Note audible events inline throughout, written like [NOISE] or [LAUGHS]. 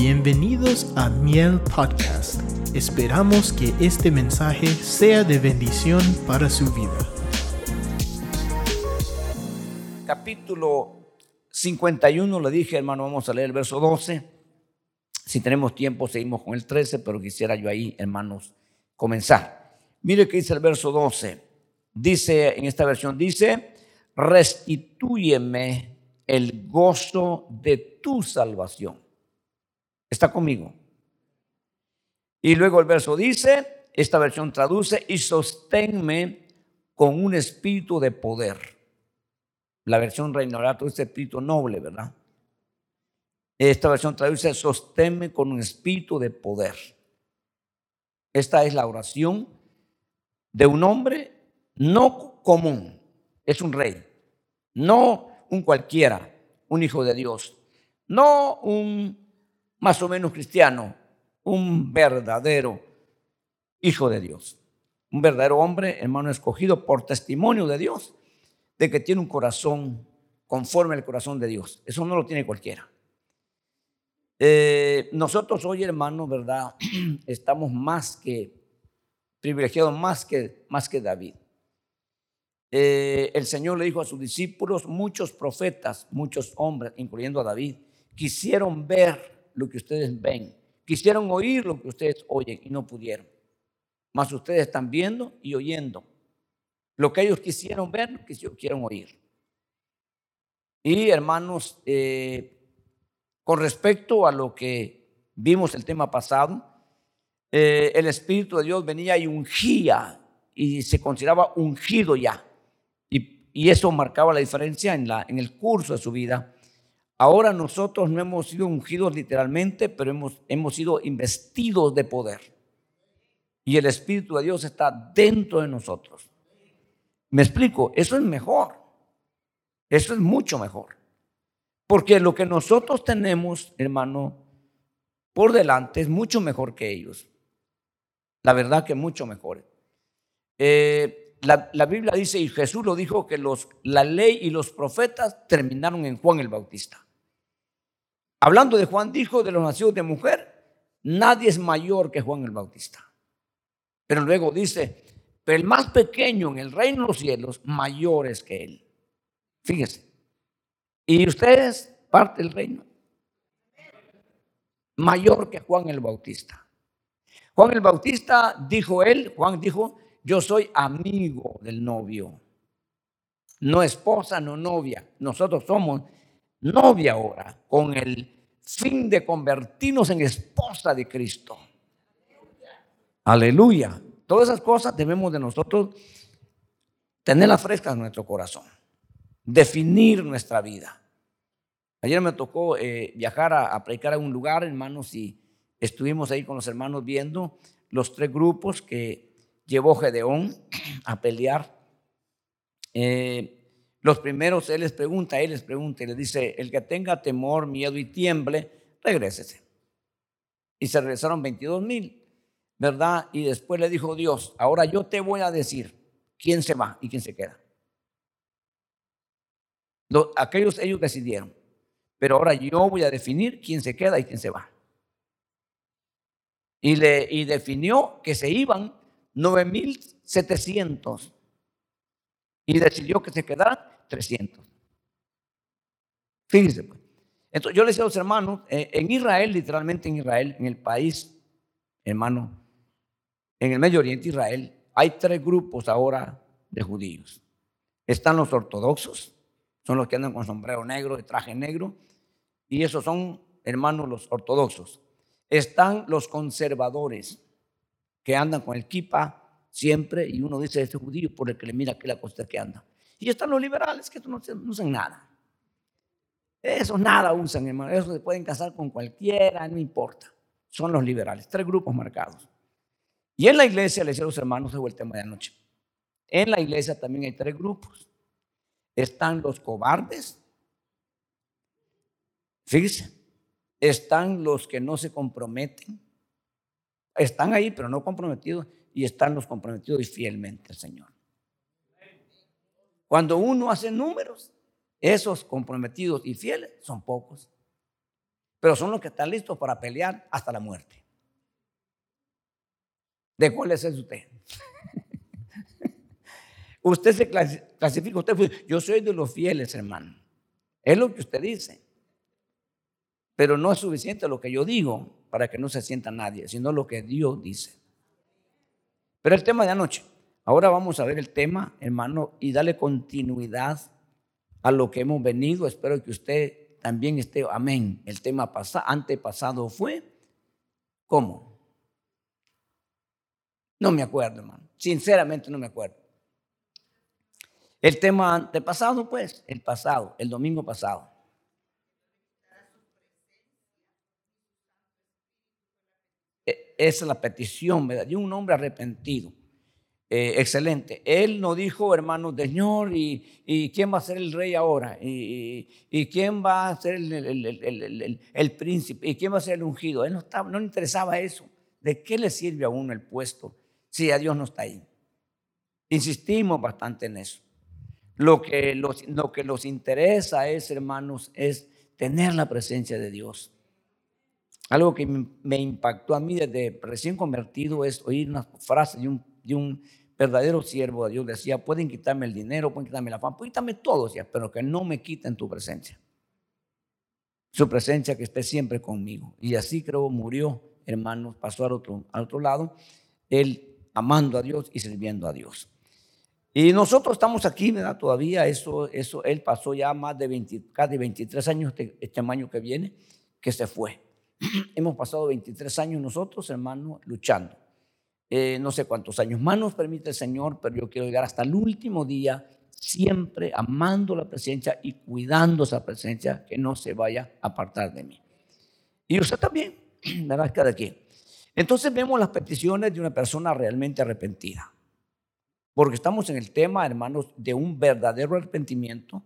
Bienvenidos a Miel Podcast. Esperamos que este mensaje sea de bendición para su vida. Capítulo 51, le dije, hermano, vamos a leer el verso 12. Si tenemos tiempo, seguimos con el 13, pero quisiera yo ahí, hermanos, comenzar. Mire que dice el verso 12. Dice, en esta versión, dice, restitúyeme el gozo de tu salvación. ¿Está conmigo? Y luego el verso dice, esta versión traduce, y sosténme con un espíritu de poder. La versión Reina todo este espíritu noble, ¿verdad? Esta versión traduce, sosténme con un espíritu de poder. Esta es la oración de un hombre no común, es un rey, no un cualquiera, un hijo de Dios, no un más o menos cristiano, un verdadero hijo de Dios, un verdadero hombre, hermano escogido por testimonio de Dios, de que tiene un corazón conforme al corazón de Dios. Eso no lo tiene cualquiera. Eh, nosotros hoy, hermano, ¿verdad? [CLEARS THROAT] Estamos más que privilegiados, más que, más que David. Eh, el Señor le dijo a sus discípulos, muchos profetas, muchos hombres, incluyendo a David, quisieron ver lo que ustedes ven. Quisieron oír lo que ustedes oyen y no pudieron. Mas ustedes están viendo y oyendo. Lo que ellos quisieron ver, lo que quisieron oír. Y hermanos, eh, con respecto a lo que vimos el tema pasado, eh, el Espíritu de Dios venía y ungía y se consideraba ungido ya. Y, y eso marcaba la diferencia en, la, en el curso de su vida Ahora nosotros no hemos sido ungidos literalmente, pero hemos, hemos sido investidos de poder. Y el Espíritu de Dios está dentro de nosotros. Me explico, eso es mejor. Eso es mucho mejor. Porque lo que nosotros tenemos, hermano, por delante es mucho mejor que ellos. La verdad que mucho mejor. Eh, la, la, Biblia dice, y Jesús lo dijo, que los, la ley y los profetas terminaron en Juan el Bautista. Hablando de Juan, dijo de los nacidos de mujer, nadie es mayor que Juan el Bautista. Pero luego dice, pero el más pequeño en el reino de los cielos, mayor es que él. Fíjese. Y ustedes, parte del reino. Mayor que Juan el Bautista. Juan el Bautista dijo él, Juan dijo, yo soy amigo del novio. No esposa, no novia. Nosotros somos novia ahora, con el fin de convertirnos en esposa de Cristo. Aleluya. Todas esas cosas debemos de nosotros tenerlas frescas en nuestro corazón, definir nuestra vida. Ayer me tocó eh, viajar a, a, predicar a un lugar, hermanos, y estuvimos ahí con los hermanos viendo los tres grupos que llevó Gedeón a pelear. Eh, los primeros, Él les pregunta, Él les pregunta y les dice, el que tenga temor, miedo y tiemble, regrésese. Y se regresaron 22 mil, ¿verdad? Y después le dijo Dios, ahora yo te voy a decir quién se va y quién se queda. aquellos ellos decidieron, pero ahora yo voy a definir quién se queda y quién se va. Y, le, y definió que se iban 9.700 y decidió que se quedaran 300. Fíjense, pues. Entonces, yo les decía a los hermanos, eh, en Israel, literalmente en Israel, en el país, hermano, en el Medio Oriente, Israel, hay tres grupos ahora de judíos. Están los ortodoxos, son los que andan con sombrero negro, de traje negro, y esos son, hermanos, los ortodoxos. Están los conservadores, que andan con el kipa siempre, y uno dice, este judío por el que le mira que la costa que anda. Y están los liberales, que no, usan nada. Eso nada usan, hermano. Eso se pueden casar con cualquiera, no importa. Son los liberales, tres grupos marcados. Y en la iglesia, le decía a los hermanos, se el tema de anoche. En la iglesia también hay tres grupos. Están los cobardes. Fíjense. Están los que no se comprometen. Están ahí, pero no comprometidos y están los comprometidos y fielmente Señor. Cuando uno hace números, esos comprometidos y fieles son pocos. pero son los que están listos para pelear hasta la muerte. ¿De cuáles es usted? [LAUGHS] usted se clasifica, usted, yo soy de los fieles, hermano. Es lo que usted dice. Pero no es suficiente lo que yo digo para que no se sienta nadie, sino lo que Dios dice. Pero el tema de anoche, ahora vamos a ver el tema, hermano, y darle continuidad a lo que hemos venido. Espero que usted también esté, amén. El tema antepasado fue, ¿cómo? No me acuerdo, hermano. Sinceramente no me acuerdo. El tema antepasado, pues, el pasado, el domingo pasado. Es la petición, ¿verdad? De un hombre arrepentido. Eh, excelente. Él nos dijo, hermano, Señor, y, quién va a ser el rey ahora? ¿Y, quién va a ser el, príncipe? ¿Y quién va a ser el ungido? Él no, estaba, no le interesaba eso. ¿De qué le sirve a uno el puesto si a Dios no está ahí? Insistimos bastante en eso. Lo que los, lo que los interesa es, hermanos, es tener la presencia de Dios. Algo que me impactó a mí desde recién convertido es oír una frase de un, de un verdadero siervo de Dios. Decía, pueden quitarme el dinero, pueden quitarme la fama, pueden quitarme todo, pero que no me quiten tu presencia. Su presencia que esté siempre conmigo. Y así creo murió, hermanos, pasó al otro, al otro lado, él amando a Dios y sirviendo a Dios. Y nosotros estamos aquí, ¿verdad? Todavía eso, eso, él pasó ya más de 20, casi 23 años este, este año que viene, que se fue. [CLEARS THROAT] Hemos pasado 23 años nosotros, hermano, luchando. Eh, no sé cuántos años más nos permite el Señor, pero yo quiero llegar hasta el último día, siempre amando la presencia y cuidando esa presencia, que no se vaya a apartar de mí. Y usted también, [CLEARS THROAT] ¿verdad? Cada quien. Entonces vemos las peticiones de una persona realmente arrepentida. Porque estamos en el tema, hermanos, de un verdadero arrepentimiento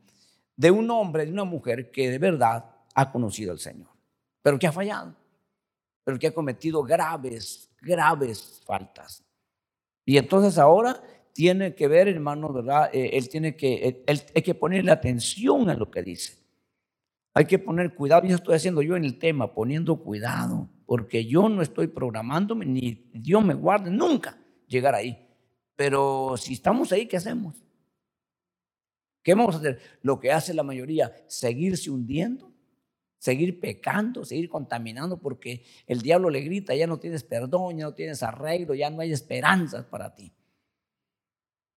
de un hombre, de una mujer que de verdad ha conocido al Señor pero que ha fallado, pero que ha cometido graves, graves faltas. Y entonces ahora tiene que ver, hermano, ¿verdad? Eh, él tiene que, él, hay que ponerle atención a lo que dice. Hay que poner cuidado, y eso estoy haciendo yo en el tema, poniendo cuidado, porque yo no estoy programándome, ni Dios me guarde nunca llegar ahí. Pero si estamos ahí, ¿qué hacemos? ¿Qué vamos a hacer? Lo que hace la mayoría, seguirse hundiendo seguir pecando, seguir contaminando, porque el diablo le grita, ya no tienes perdón, ya no tienes arreglo, ya no hay esperanzas para ti.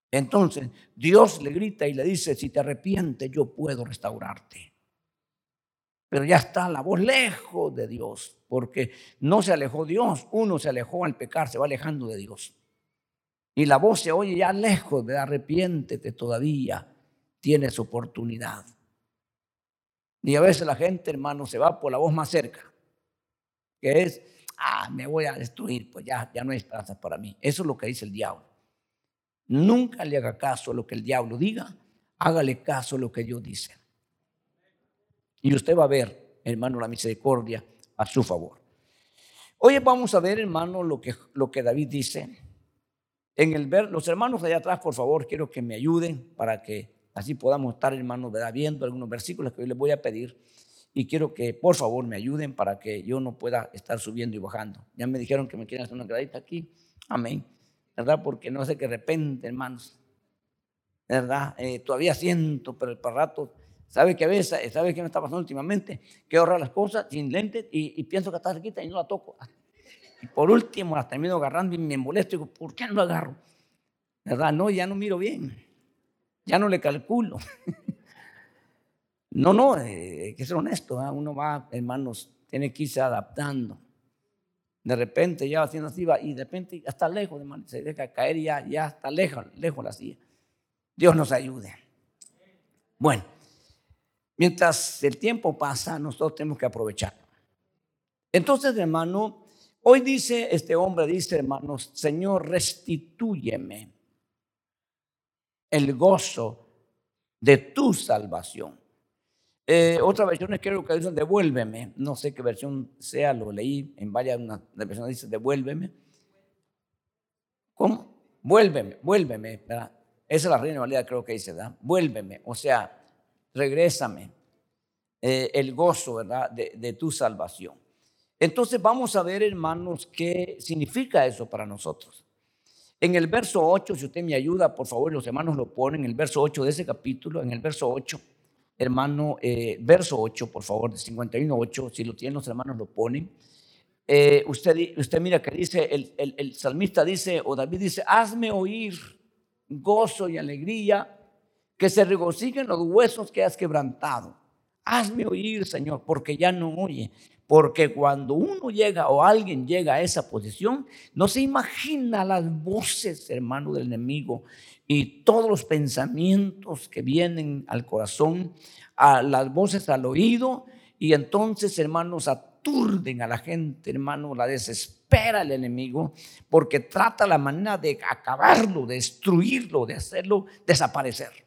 Entonces, Dios le grita y le dice, si te arrepientes, yo puedo restaurarte. Pero ya está la voz lejos de Dios, porque no se alejó Dios, uno se alejó al pecar, se va alejando de Dios. Y la voz se oye ya lejos de arrepiéntete todavía, tienes oportunidad. Y a veces la gente, hermano, se va por la voz más cerca, que es, ah, me voy a destruir, pues ya, ya no hay esperanza para mí. Eso es lo que dice el diablo. Nunca le haga caso a lo que el diablo diga, hágale caso a lo que Dios dice. Y usted va a ver, hermano, la misericordia a su favor. Hoy vamos a ver, hermano, lo que, lo que David dice. En el ver, los hermanos de allá atrás, por favor, quiero que me ayuden para que Así podamos estar, hermanos, viendo algunos versículos que hoy les voy a pedir. Y quiero que por favor me ayuden para que yo no pueda estar subiendo y bajando. Ya me dijeron que me quieren hacer una gradita aquí. Amén. ¿Verdad? Porque no sé que de repente, hermanos, ¿verdad? Eh, todavía siento, pero el rato, ¿sabe que a veces, ¿sabe qué me está pasando últimamente? Que ahorrar las cosas sin lentes y, pienso que está cerquita y no la toco. Y por último las termino agarrando y me molesto y digo, ¿por qué no lo agarro? ¿Verdad? No, ya no miro bien ya no le calculo. no, no, eh, hay que ser honesto, uno va, hermanos, tiene que irse adaptando. De repente ya haciendo así va, y de repente ya está lejos, hermano, se deja caer y ya, ya está lejos, lejos la silla. Dios nos ayude. Bueno, mientras el tiempo pasa, nosotros tenemos que aprovechar. Entonces, hermano, hoy dice este hombre, dice, hermanos, Señor, restitúyeme el gozo de tu salvación. Eh, otra versión creo que dicen devuélveme. No sé qué versión sea, lo leí en varias versiones, dice devuélveme. ¿Cómo? Vuélveme, vuélveme. Esa es la reina Valera creo que dice, ¿verdad? Vuélveme, o sea, regrésame. eh, el gozo, ¿verdad? De tu salvación. Entonces vamos a ver, hermanos, qué significa eso para nosotros. En el verso 8, si usted me ayuda, por favor, los hermanos lo ponen, en el verso 8 de ese capítulo, en el verso 8, hermano, eh, verso 8, por favor, de 51, 8, si lo tienen los hermanos lo ponen. Eh, usted, usted mira que dice, el, el, el salmista dice, o David dice, hazme oír gozo y alegría, que se regocijen los huesos que has quebrantado. Hazme oír, Señor, porque ya no oye. Porque cuando uno llega o alguien llega a esa posición, no se imagina las voces, hermano, del enemigo y todos los pensamientos que vienen al corazón, a las voces al oído, y entonces, hermanos, aturden a la gente, hermano, la desespera el enemigo, porque trata la manera de acabarlo, de destruirlo, de hacerlo desaparecer.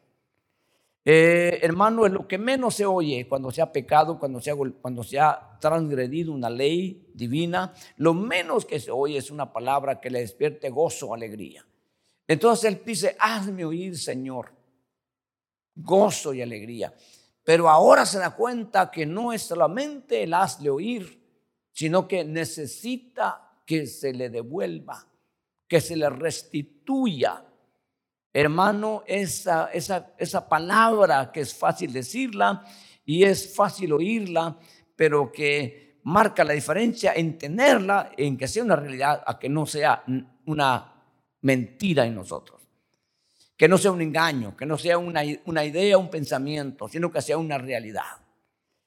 Eh, hermano, lo que menos se oye cuando se ha pecado, cuando se ha, transgredido una ley divina. Lo menos que se oye es una palabra que le despierte gozo, alegría. Entonces él dice, hazme oír, Señor, gozo y alegría. Pero ahora se da cuenta que no es solamente el hazle oír, sino que necesita que se le devuelva, que se le restituya Hermano, esa, esa, esa palabra que es fácil decirla y es fácil oírla, pero que marca la diferencia en tenerla, en que sea una realidad, a que no sea una mentira en nosotros. Que no sea un engaño, que no sea una, una idea, un pensamiento, sino que sea una realidad.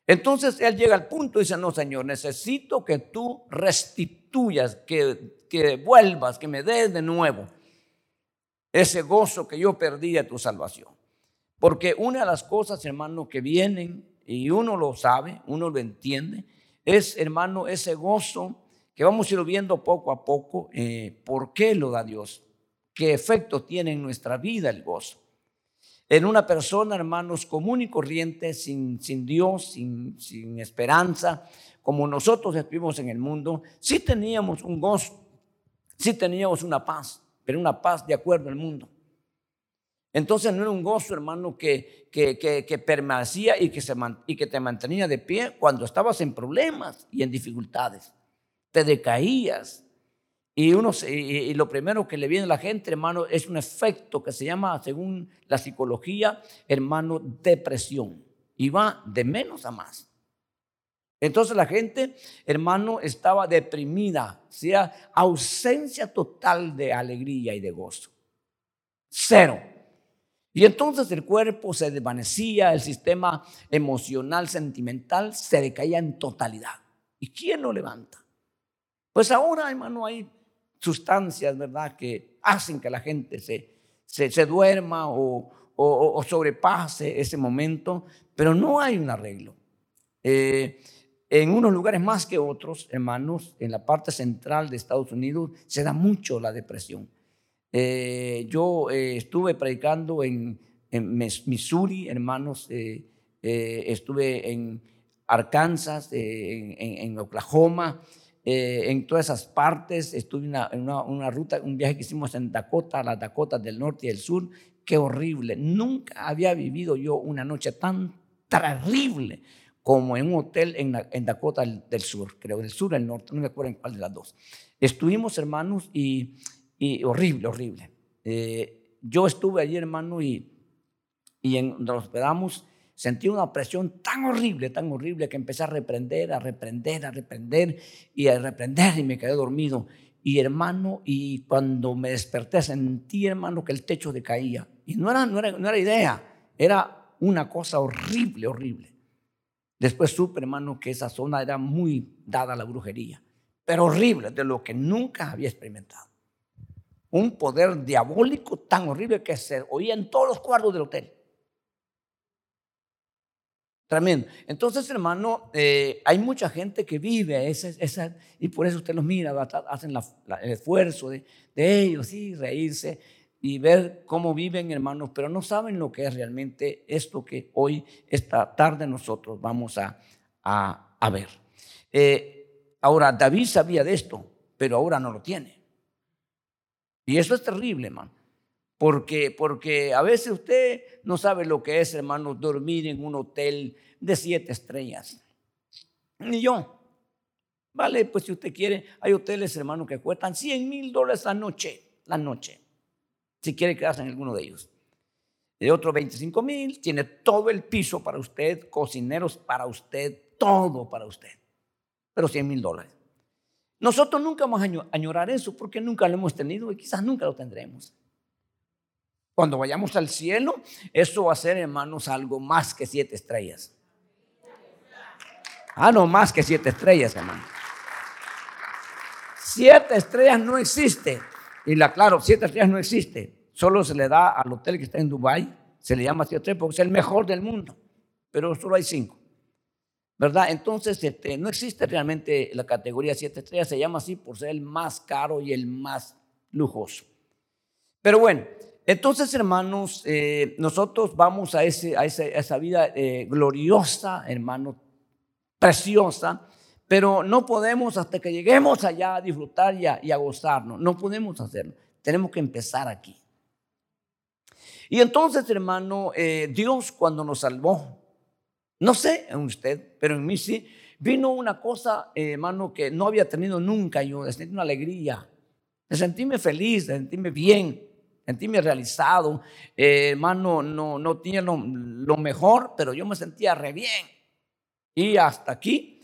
Entonces él llega al punto y dice, no, Señor, necesito que tú restituyas, que, que vuelvas, que me des de nuevo ese gozo que yo perdí de tu salvación. Porque una de las cosas, hermano, que vienen, y uno lo sabe, uno lo entiende, es, hermano, ese gozo que vamos a ir viendo poco a poco, eh, por qué lo da Dios, qué efecto tiene en nuestra vida el gozo. En una persona, hermanos, común y corriente, sin, sin Dios, sin, sin esperanza, como nosotros estuvimos en el mundo, sí teníamos un gozo, sí teníamos una paz pero una paz de acuerdo al mundo. Entonces no era un gozo, hermano, que, que, que, permanecía y que, se, y que te mantenía de pie cuando estabas en problemas y en dificultades. Te decaías. Y, uno, y, lo primero que le viene a la gente, hermano, es un efecto que se llama, según la psicología, hermano, depresión. Y va de menos a más. Entonces la gente, hermano, estaba deprimida, sea ausencia total de alegría y de gozo. Cero. Y entonces el cuerpo se desvanecía, el sistema emocional, sentimental se decaía en totalidad. ¿Y quién lo levanta? Pues ahora, hermano, hay sustancias, ¿verdad?, que hacen que la gente se, se, duerma o, o, sobrepase ese momento, pero no hay un arreglo. Eh, en unos lugares más que otros, hermanos, en la parte central de Estados Unidos se da mucho la depresión. Eh, yo eh, estuve predicando en, Missouri, hermanos, eh, estuve en Arkansas, en, Oklahoma, en todas esas partes. Estuve en una, ruta, un viaje que hicimos en Dakota, las Dakotas del norte y del sur. Qué horrible. Nunca había vivido yo una noche tan terrible como en un hotel en, Dakota del Sur, creo, del sur o del norte, no me acuerdo en cuál de las dos. Estuvimos, hermanos, y, horrible, horrible. Eh, yo estuve allí, hermano, y, y en, nos hospedamos, sentí una presión tan horrible, tan horrible, que empecé a reprender, a reprender, a reprender, y a reprender, y me quedé dormido. Y hermano, y cuando me desperté, sentí, hermano, que el techo decaía. Y no era, no era, no era idea, era una cosa horrible, horrible. Después supe, hermano, que esa zona era muy dada a la brujería, pero horrible, de lo que nunca había experimentado. Un poder diabólico tan horrible que se oía en todos los cuartos del hotel. Tremendo. Entonces, hermano, eh, hay mucha gente que vive esa, esa, y por eso usted los mira, hacen el esfuerzo de, ellos, sí, reírse y ver cómo viven, hermanos, pero no saben lo que es realmente esto que hoy, esta tarde, nosotros vamos a, a, ver. Eh, ahora, David sabía de esto, pero ahora no lo tiene. Y eso es terrible, hermano. Porque, porque a veces usted no sabe lo que es, hermano, dormir en un hotel de siete estrellas. Ni yo. Vale, pues si usted quiere, hay hoteles, hermano, que cuestan 100 mil dólares la noche, la noche, si quiere quedarse en alguno de ellos. De otros 25 mil, tiene todo el piso para usted, cocineros para usted, todo para usted. Pero 100 mil dólares. Nosotros nunca vamos a añorar eso porque nunca lo hemos tenido y quizás nunca lo tendremos. Cuando vayamos al cielo, eso va a ser, hermanos, algo más que siete estrellas. Ah, no, más que siete estrellas, hermano. Siete estrellas no existe. Y la claro, siete estrellas no existe. Solo se le da al hotel que está en Dubai, se le llama siete estrellas porque es el mejor del mundo. Pero solo hay cinco. ¿Verdad? Entonces, este, no existe realmente la categoría siete estrellas, se llama así por ser el más caro y el más lujoso. Pero bueno, entonces, hermanos, eh, nosotros vamos a, ese, a, esa vida eh, gloriosa, hermano, preciosa, pero no podemos hasta que lleguemos allá a disfrutar y a, y a gozarnos. No podemos hacerlo. Tenemos que empezar aquí. Y entonces, hermano, eh, Dios cuando nos salvó, no sé en usted, pero en mí sí, vino una cosa, hermano, que no había tenido nunca yo, de sentir una alegría, de sentirme feliz, de sentirme bien sentirme realizado. Eh, hermano, no, no tenía lo, mejor, pero yo me sentía re bien. Y hasta aquí,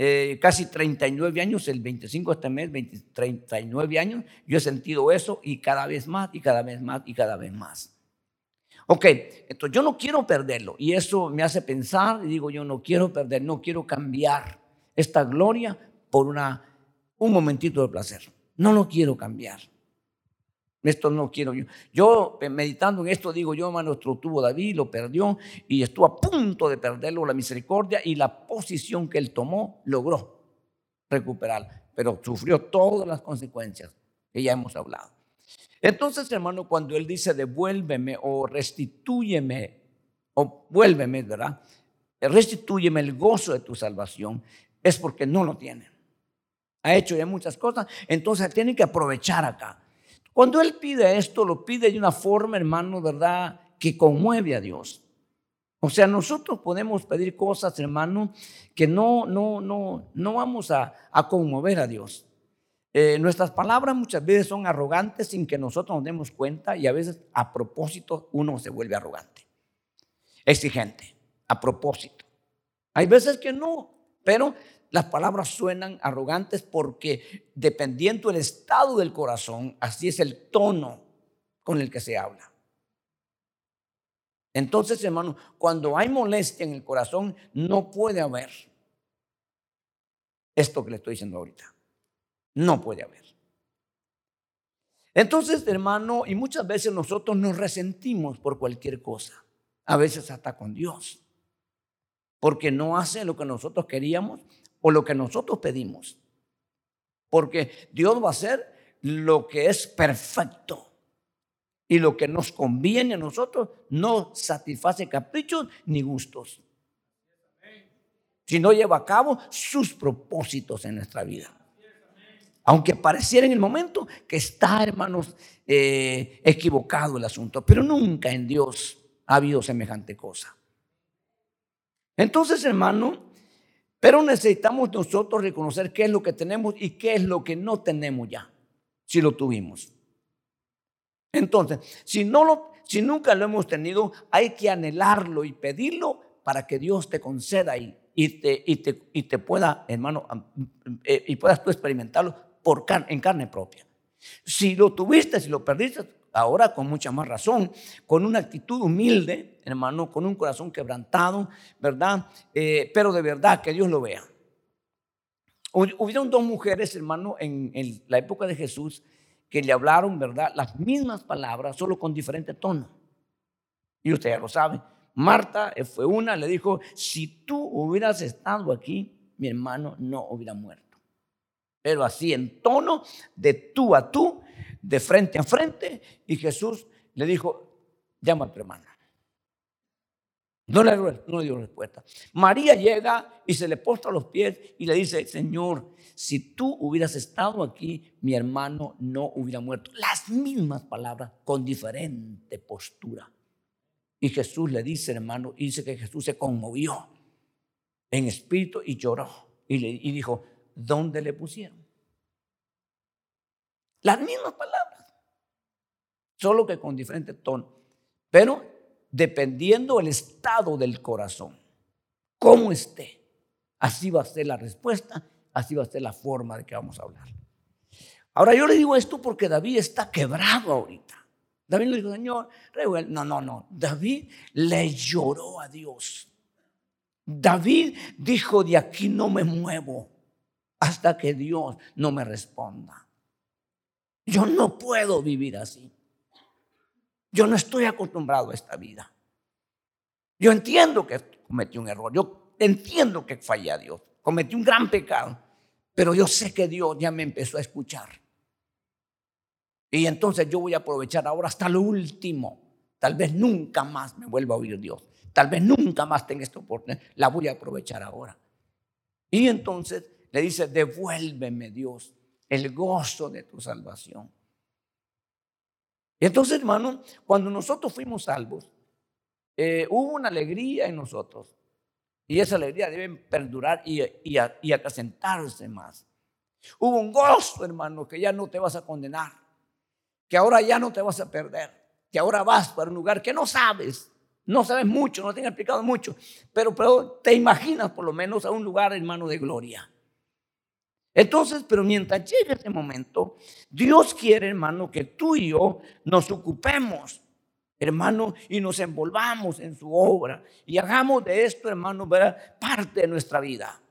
eh, casi 39 años, el 25 de este mes, 39 años, yo he sentido eso y cada vez más, y cada vez más, y cada vez más. Ok, entonces yo no quiero perderlo y eso me hace pensar y digo yo no quiero perder, no quiero cambiar esta gloria por una, un momentito de placer. No lo quiero cambiar. Esto no quiero yo. Yo meditando en esto digo yo, hermano, nuestro tuvo David, lo perdió y estuvo a punto de perderlo la misericordia y la posición que él tomó logró recuperar, pero sufrió todas las consecuencias que ya hemos hablado. Entonces, hermano, cuando él dice devuélveme o restitúyeme o vuélveme, ¿verdad? Restitúyeme el gozo de tu salvación, es porque no lo tiene. Ha hecho ya muchas cosas, entonces tiene que aprovechar acá. Cuando Él pide esto, lo pide de una forma, hermano, ¿verdad? Que conmueve a Dios. O sea, nosotros podemos pedir cosas, hermano, que no, no, no, no vamos a, conmover a Dios. Eh, nuestras palabras muchas veces son arrogantes sin que nosotros nos demos cuenta y a veces a propósito uno se vuelve arrogante, exigente, a propósito. Hay veces que no, pero las palabras suenan arrogantes porque dependiendo del estado del corazón, así es el tono con el que se habla. Entonces, hermano, cuando hay molestia en el corazón, no puede haber esto que le estoy diciendo ahorita. No puede haber. Entonces, hermano, y muchas veces nosotros nos resentimos por cualquier cosa, a veces hasta con Dios, porque no hace lo que nosotros queríamos o lo que nosotros pedimos. Porque Dios va a hacer lo que es perfecto. Y lo que nos conviene a nosotros no satisface caprichos ni gustos. Sino lleva a cabo sus propósitos en nuestra vida. Aunque pareciera en el momento que está, hermanos, eh, equivocado el asunto. Pero nunca en Dios ha habido semejante cosa. Entonces, hermano, pero necesitamos nosotros reconocer qué es lo que tenemos y qué es lo que no tenemos ya, si lo tuvimos. Entonces, si, nunca lo hemos tenido, hay que anhelarlo y pedirlo para que Dios te conceda y, y, te, pueda, hermano, eh, y puedas tú experimentarlo en carne propia. Si lo tuviste, si lo perdiste, ahora con mucha más razón, con una actitud humilde, hermano, con un corazón quebrantado, ¿verdad? Eh, pero de verdad que Dios lo vea. Hubieron dos mujeres, hermano, en, la época de Jesús que le hablaron, ¿verdad? Las mismas palabras, solo con diferente tono. Y usted ya lo sabe. Marta eh, fue una, le dijo, si tú hubieras estado aquí, mi hermano no hubiera muerto. Pero así en tono de tú a tú, de frente a frente y Jesús le dijo, llama a tu hermana. No le, dio respuesta. María llega y se le postra a los pies y le dice, Señor, si tú hubieras estado aquí, mi hermano no hubiera muerto. Las mismas palabras con diferente postura. Y Jesús le dice, hermano, y dice que Jesús se conmovió en espíritu y lloró. Y, le, y dijo, ¿dónde le pusieron? Las mismas palabras, solo que con diferente tono. Pero dependiendo el estado del corazón, cómo esté, así va a ser la respuesta, así va a ser la forma de que vamos a hablar. Ahora yo le digo esto porque David está quebrado ahorita. David le dijo, Señor, no, no, no. David le lloró a Dios. David dijo, de aquí no me muevo hasta que Dios no me responda. Yo no puedo vivir así. Yo no estoy acostumbrado a esta vida. Yo entiendo que cometí un error. Yo entiendo que fallé a Dios. Cometí un gran pecado. Pero yo sé que Dios ya me empezó a escuchar. Y entonces yo voy a aprovechar ahora hasta lo último. Tal vez nunca más me vuelva a oír Dios. Tal vez nunca más tenga esta oportunidad. La voy a aprovechar ahora. Y entonces le dice, devuélveme Dios el gozo de tu salvación. Y entonces, hermano, cuando nosotros fuimos salvos, eh, hubo una alegría en nosotros. Y esa alegría debe perdurar y, y, más. Hubo un gozo, hermano, que ya no te vas a condenar, que ahora ya no te vas a perder, que ahora vas para un lugar que no sabes, no sabes mucho, no te han explicado mucho, pero, pero te imaginas por lo menos a un lugar, hermano, de gloria. Entonces, pero mientras llegue ese momento, Dios quiere, hermano, que tú y yo nos ocupemos, hermano, y nos envolvamos en su obra y hagamos de esto, hermano, parte de nuestra vida.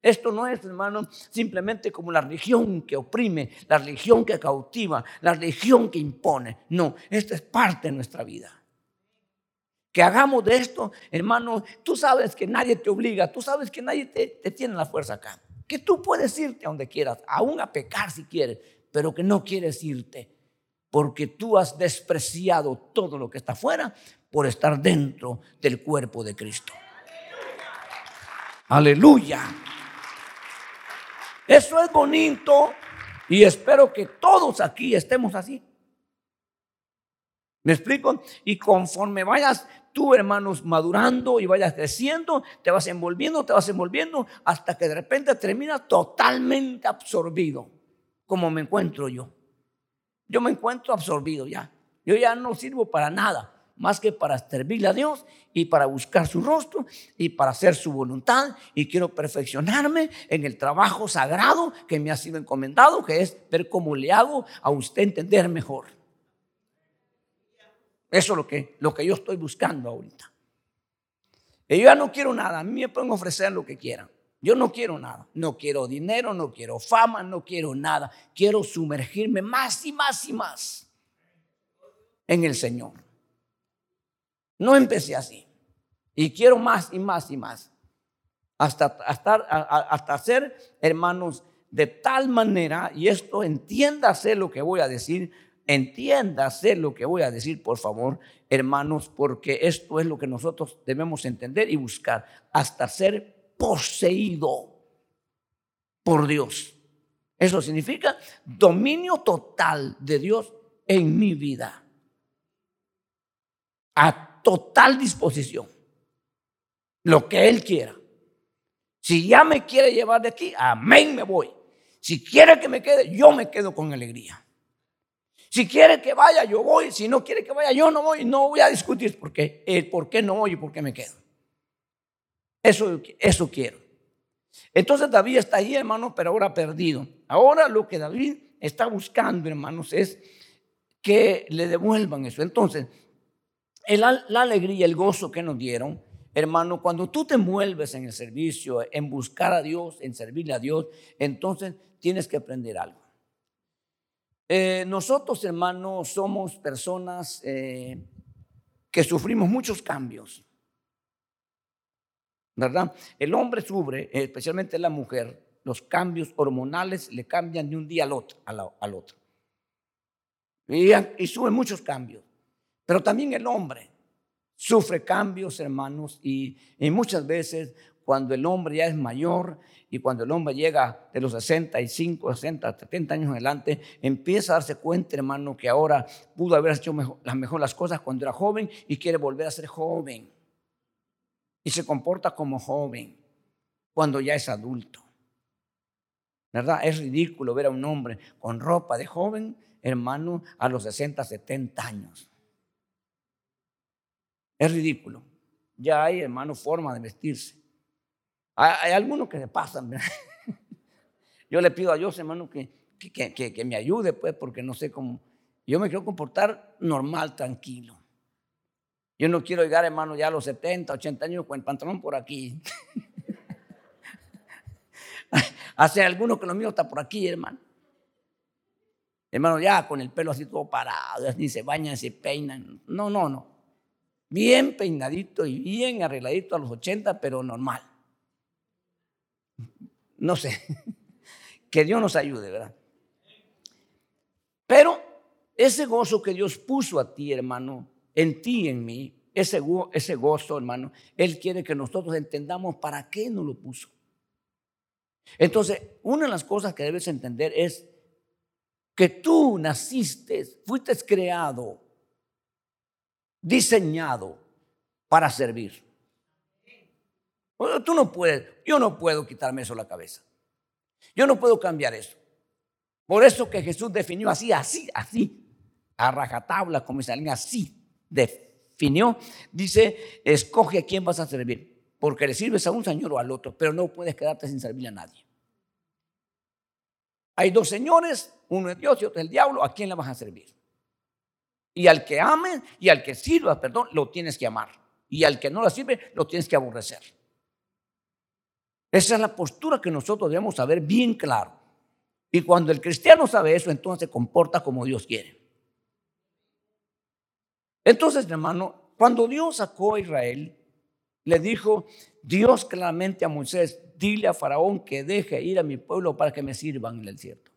Esto no es, hermano, simplemente como la religión que oprime, la religión que cautiva, la religión que impone. No, esto es parte de nuestra vida. Que hagamos de esto, hermano, tú sabes que nadie te obliga, tú sabes que nadie te, te tiene la fuerza acá que tú puedes irte a donde quieras, aún a pecar si quieres, pero que no quieres irte porque tú has despreciado todo lo que está afuera por estar dentro del cuerpo de Cristo. Aleluya. Eso es bonito y espero que todos aquí estemos así. ¿Me explico? Y conforme vayas tú, hermanos, madurando y vayas creciendo, te vas envolviendo, te vas envolviendo, hasta que de repente terminas totalmente absorbido, como me encuentro yo. Yo me encuentro absorbido ya. Yo ya no sirvo para nada, más que para servirle a Dios y para buscar su rostro y para hacer su voluntad. Y quiero perfeccionarme en el trabajo sagrado que me ha sido encomendado, que es ver cómo le hago a usted entender mejor. Eso es lo que, lo que yo estoy buscando ahorita. Y yo ya no quiero nada, a mí me pueden ofrecer lo que quieran. Yo no quiero nada, no quiero dinero, no quiero fama, no quiero nada. Quiero sumergirme más y más y más en el Señor. No empecé así. Y quiero más y más y más. Hasta, hasta, hasta ser hermanos de tal manera, y esto entiéndase lo que voy a decir, Entiéndase lo que voy a decir, por favor, hermanos, porque esto es lo que nosotros debemos entender y buscar, hasta ser poseído por Dios. Eso significa dominio total de Dios en mi vida. A total disposición. Lo que Él quiera. Si ya me quiere llevar de aquí, amén, me voy. Si quiere que me quede, yo me quedo con alegría. Si quiere que vaya, yo voy. Si no quiere que vaya, yo no voy. No voy a discutir por qué, el por qué no voy y por qué me quedo. Eso, eso quiero. Entonces David está ahí, hermano, pero ahora perdido. Ahora lo que David está buscando, hermanos, es que le devuelvan eso. Entonces, la alegría, el gozo que nos dieron, hermano, cuando tú te mueves en el servicio, en buscar a Dios, en servirle a Dios, entonces tienes que aprender algo. Eh, nosotros, hermanos, somos personas eh, que sufrimos muchos cambios. ¿Verdad? El hombre sufre, especialmente la mujer, los cambios hormonales le cambian de un día al otro. Al, otro. Y, y muchos cambios. Pero también el hombre sufre cambios, hermanos, y, muchas veces cuando el hombre ya es mayor y cuando el hombre llega de los 65, 60, 70 años adelante, empieza a darse cuenta, hermano, que ahora pudo haber hecho las mejor las cosas cuando era joven y quiere volver a ser joven. Y se comporta como joven cuando ya es adulto. ¿Verdad? Es ridículo ver a un hombre con ropa de joven, hermano, a los 60, 70 años. Es ridículo. Ya hay, hermano, forma de vestirse. Hay, algunos que se pasan. [LAUGHS] Yo le pido a Dios, hermano, que, que, que, me ayude, pues, porque no sé cómo. Yo me quiero comportar normal, tranquilo. Yo no quiero llegar, hermano, ya a los 70, 80 años con el pantalón por aquí. [LAUGHS] Hace algunos que lo mío está por aquí, hermano. Hermano, ya con el pelo así todo parado, ni se bañan, se peinan. No, no, no. Bien peinadito y bien arregladito a los 80, pero normal. No sé. Que Dios nos ayude, ¿verdad? Pero ese gozo que Dios puso a ti, hermano, en ti y en mí, ese, gozo, hermano, Él quiere que nosotros entendamos para qué nos lo puso. Entonces, una de las cosas que debes entender es que tú naciste, fuiste creado, diseñado para servir. Tú no puedes, yo no puedo quitarme eso de la cabeza. Yo no puedo cambiar eso. Por eso que Jesús definió así, así, así, a rajatabla, como alguien así definió. Dice, escoge a quién vas a servir porque le sirves a un señor o al otro, pero no puedes quedarte sin servirle a nadie. Hay dos señores, uno es Dios y otro es el diablo, ¿a quién le vas a servir? Y al que ame y al que sirva, perdón, lo tienes que amar. Y al que no lo sirve, lo tienes que aborrecer. Esa es la postura que nosotros debemos saber bien claro. Y cuando el cristiano sabe eso, entonces se comporta como Dios quiere. Entonces, hermano, cuando Dios sacó a Israel le dijo Dios claramente a Moisés, dile a Faraón que deje ir a mi pueblo para que me sirvan en el desierto.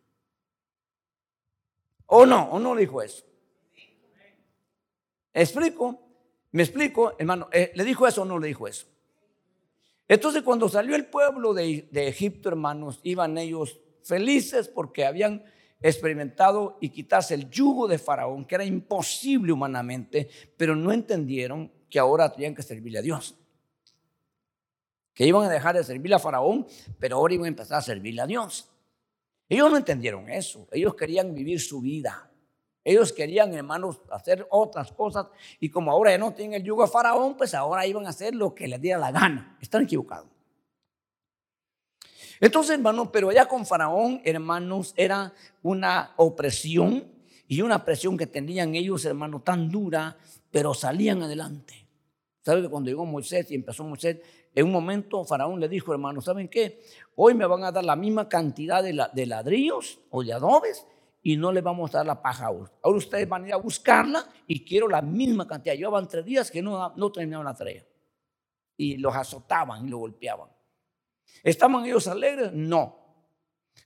¿O no? ¿O no dijo eso? ¿Explico? ¿Me explico, hermano? Eh, ¿Le dijo eso o no le dijo eso? Entonces cuando salió el pueblo de, Egipto, hermanos, iban ellos felices porque habían experimentado y quitarse el yugo de Faraón, que era imposible humanamente, pero no entendieron que ahora tenían que servirle a Dios que iban a dejar de servirle a Faraón, pero ahora iban a empezar a servirle a Dios. Ellos no entendieron eso, ellos querían vivir su vida. Ellos querían, hermanos, hacer otras cosas y como ahora ya no tienen el yugo de Faraón, pues ahora iban a hacer lo que les diera la gana. Están equivocados. Entonces, hermanos, pero allá con Faraón, hermanos, era una opresión y una presión que tenían ellos, hermanos, tan dura, pero salían adelante. ¿Sabe que cuando llegó Moisés y empezó Moisés, en un momento Faraón le dijo, hermano, ¿saben qué? Hoy me van a dar la misma cantidad de, ladrillos o de adobes y no le vamos a dar la paja ahora. Ahora ustedes van a ir a buscarla y quiero la misma cantidad. Llevaban tres días que no, no terminaban la tarea. Y los azotaban y los golpeaban. ¿Estaban ellos alegres? No.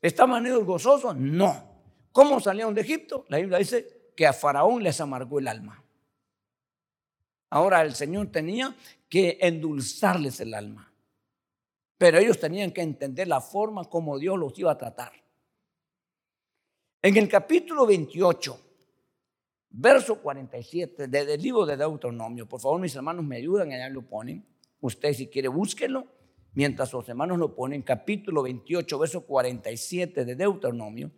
¿Estaban ellos gozosos? No. ¿Cómo salieron de Egipto? La Biblia dice que a Faraón les amargó el alma. Ahora el Señor tenía que endulzarles el alma. Pero ellos tenían que entender la forma como Dios los iba a tratar. En el capítulo 28, verso 47 del libro de Deuteronomio, por favor mis hermanos me ayudan, allá lo ponen. Usted si quiere búsquenlo, mientras los hermanos lo ponen, capítulo 28, verso 47 de Deuteronomio.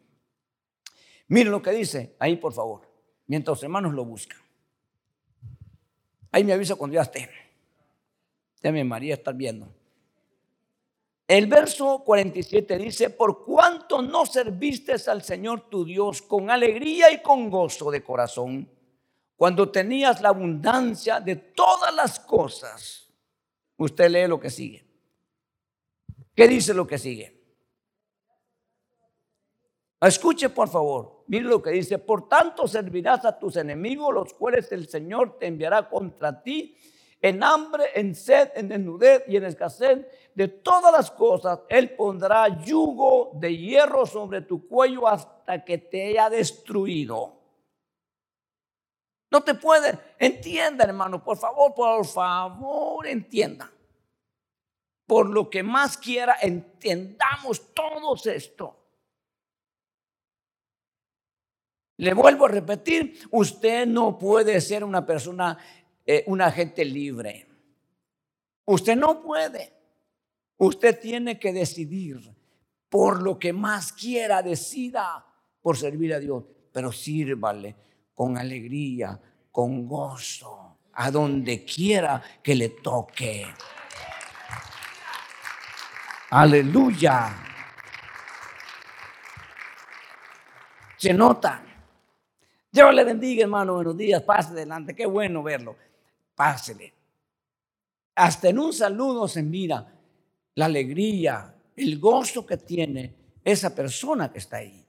Miren lo que dice ahí, por favor, mientras los hermanos lo buscan. Ahí me avisa cuando ya esté. Déjame María estar viendo. El verso 47 dice, por cuanto no serviste al Señor tu Dios con alegría y con gozo de corazón, cuando tenías la abundancia de todas las cosas. Usted lee lo que sigue. ¿Qué dice lo que sigue? Escuche por favor, mire lo que dice, por tanto servirás a tus enemigos, los cuales el Señor te enviará contra ti en hambre, en sed, en desnudez y en escasez de todas las cosas. Él pondrá yugo de hierro sobre tu cuello hasta que te haya destruido. No te puede. Entienda, hermano, por favor, por favor, entienda. Por lo que más quiera, entendamos todos esto. Le vuelvo a repetir, usted no puede ser una persona, eh, un agente libre. Usted no puede. Usted tiene que decidir por lo que más quiera, decida por servir a Dios, pero sírvale con alegría, con gozo, a donde quiera que le toque. Aleluya. Se nota Dios le bendiga, hermano. Buenos días. Pase adelante. Qué bueno verlo. Pásele. Hasta en un saludo se mira la alegría, el gozo que tiene esa persona que está ahí.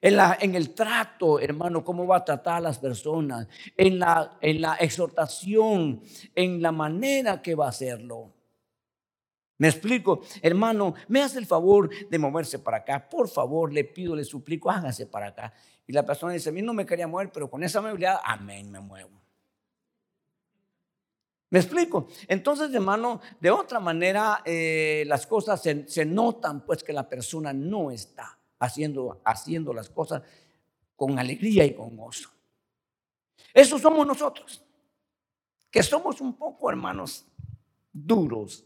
En, la, en, el trato, hermano, cómo va a tratar a las personas, en la, en la exhortación, en la manera que va a hacerlo. Me explico, hermano, me hace el favor de moverse para acá. Por favor, le pido, le suplico, hágase para acá. Y la persona dice, a mí no me quería mover, pero con esa movilidad, amén, me muevo. ¿Me explico? Entonces, hermano, de otra manera, eh, las cosas se, notan, pues que la persona no está haciendo, haciendo las cosas con alegría y con gozo. Eso somos nosotros, que somos un poco, hermanos, duros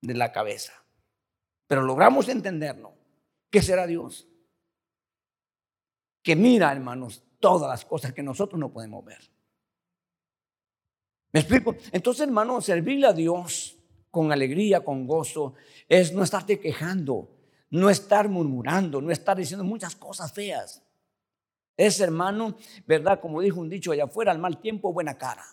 de la cabeza, pero logramos entenderlo. ¿Qué será Dios? que mira, hermanos, todas las cosas que nosotros no podemos ver. ¿Me explico? Entonces, hermanos, servirle a Dios con alegría, con gozo, es no estarte quejando, no estar murmurando, no estar diciendo muchas cosas feas. Es, hermano, ¿verdad? Como dijo un dicho allá afuera, al mal tiempo, buena cara.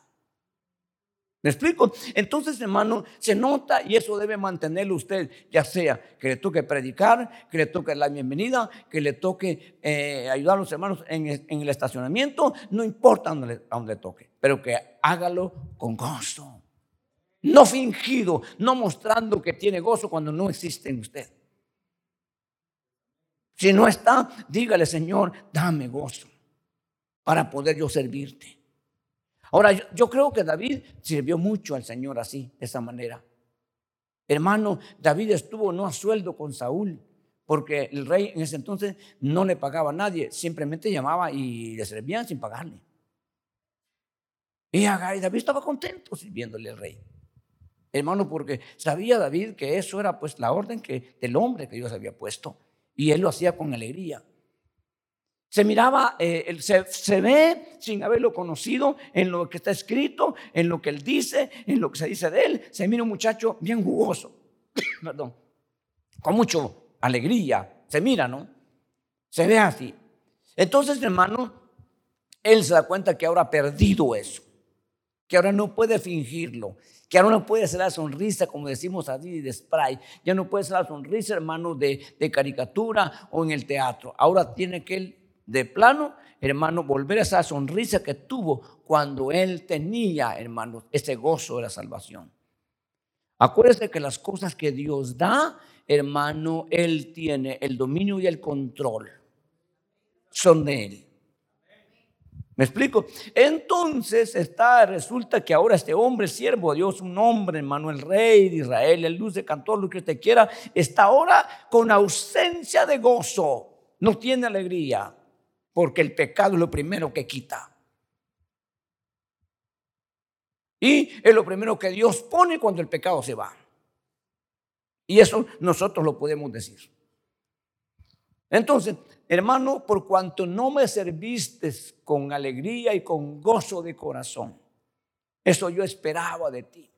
¿Me explico? Entonces, hermano, se nota y eso debe mantenerlo usted, ya sea que le toque predicar, que le toque la bienvenida, que le toque eh, ayudar a los hermanos en, el estacionamiento, no importa dónde, a dónde toque, pero que hágalo con gozo. No fingido, no mostrando que tiene gozo cuando no existe en usted. Si no está, dígale, Señor, dame gozo para poder yo servirte. Ahora, yo, creo que David sirvió mucho al Señor así, de esa manera. Hermano, David estuvo no a sueldo con Saúl, porque el rey en ese entonces no le pagaba a nadie, simplemente llamaba y le servían sin pagarle. Y David estaba contento sirviéndole al rey. Hermano, porque sabía David que eso era pues la orden que, del hombre que Dios había puesto. Y él lo hacía con alegría. Se miraba, eh, se, ve sin haberlo conocido en lo que está escrito, en lo que él dice, en lo que se dice de él. Se mira un muchacho bien jugoso, [COUGHS] perdón, con mucho alegría. Se mira, ¿no? Se ve así. Entonces, hermano, él se da cuenta que ahora ha perdido eso, que ahora no puede fingirlo, que ahora no puede ser la sonrisa, como decimos así, de spray, ya no puede ser la sonrisa, hermano, de, de caricatura o en el teatro. Ahora tiene que él de plano, hermano, volver a esa sonrisa que tuvo cuando él tenía, hermano, ese gozo de la salvación. Acuérdese que las cosas que Dios da, hermano, Él tiene el dominio y el control. Son de Él. ¿Me explico? Entonces está, resulta que ahora este hombre, siervo de Dios, un hombre, hermano, el rey de Israel, el luz de cantor, lo que usted quiera, está ahora con ausencia de gozo. No tiene alegría porque el pecado es lo primero que quita. Y es lo primero que Dios pone cuando el pecado se va. Y eso nosotros lo podemos decir. Entonces, hermano, por cuanto no me serviste con alegría y con gozo de corazón, eso yo esperaba de ti.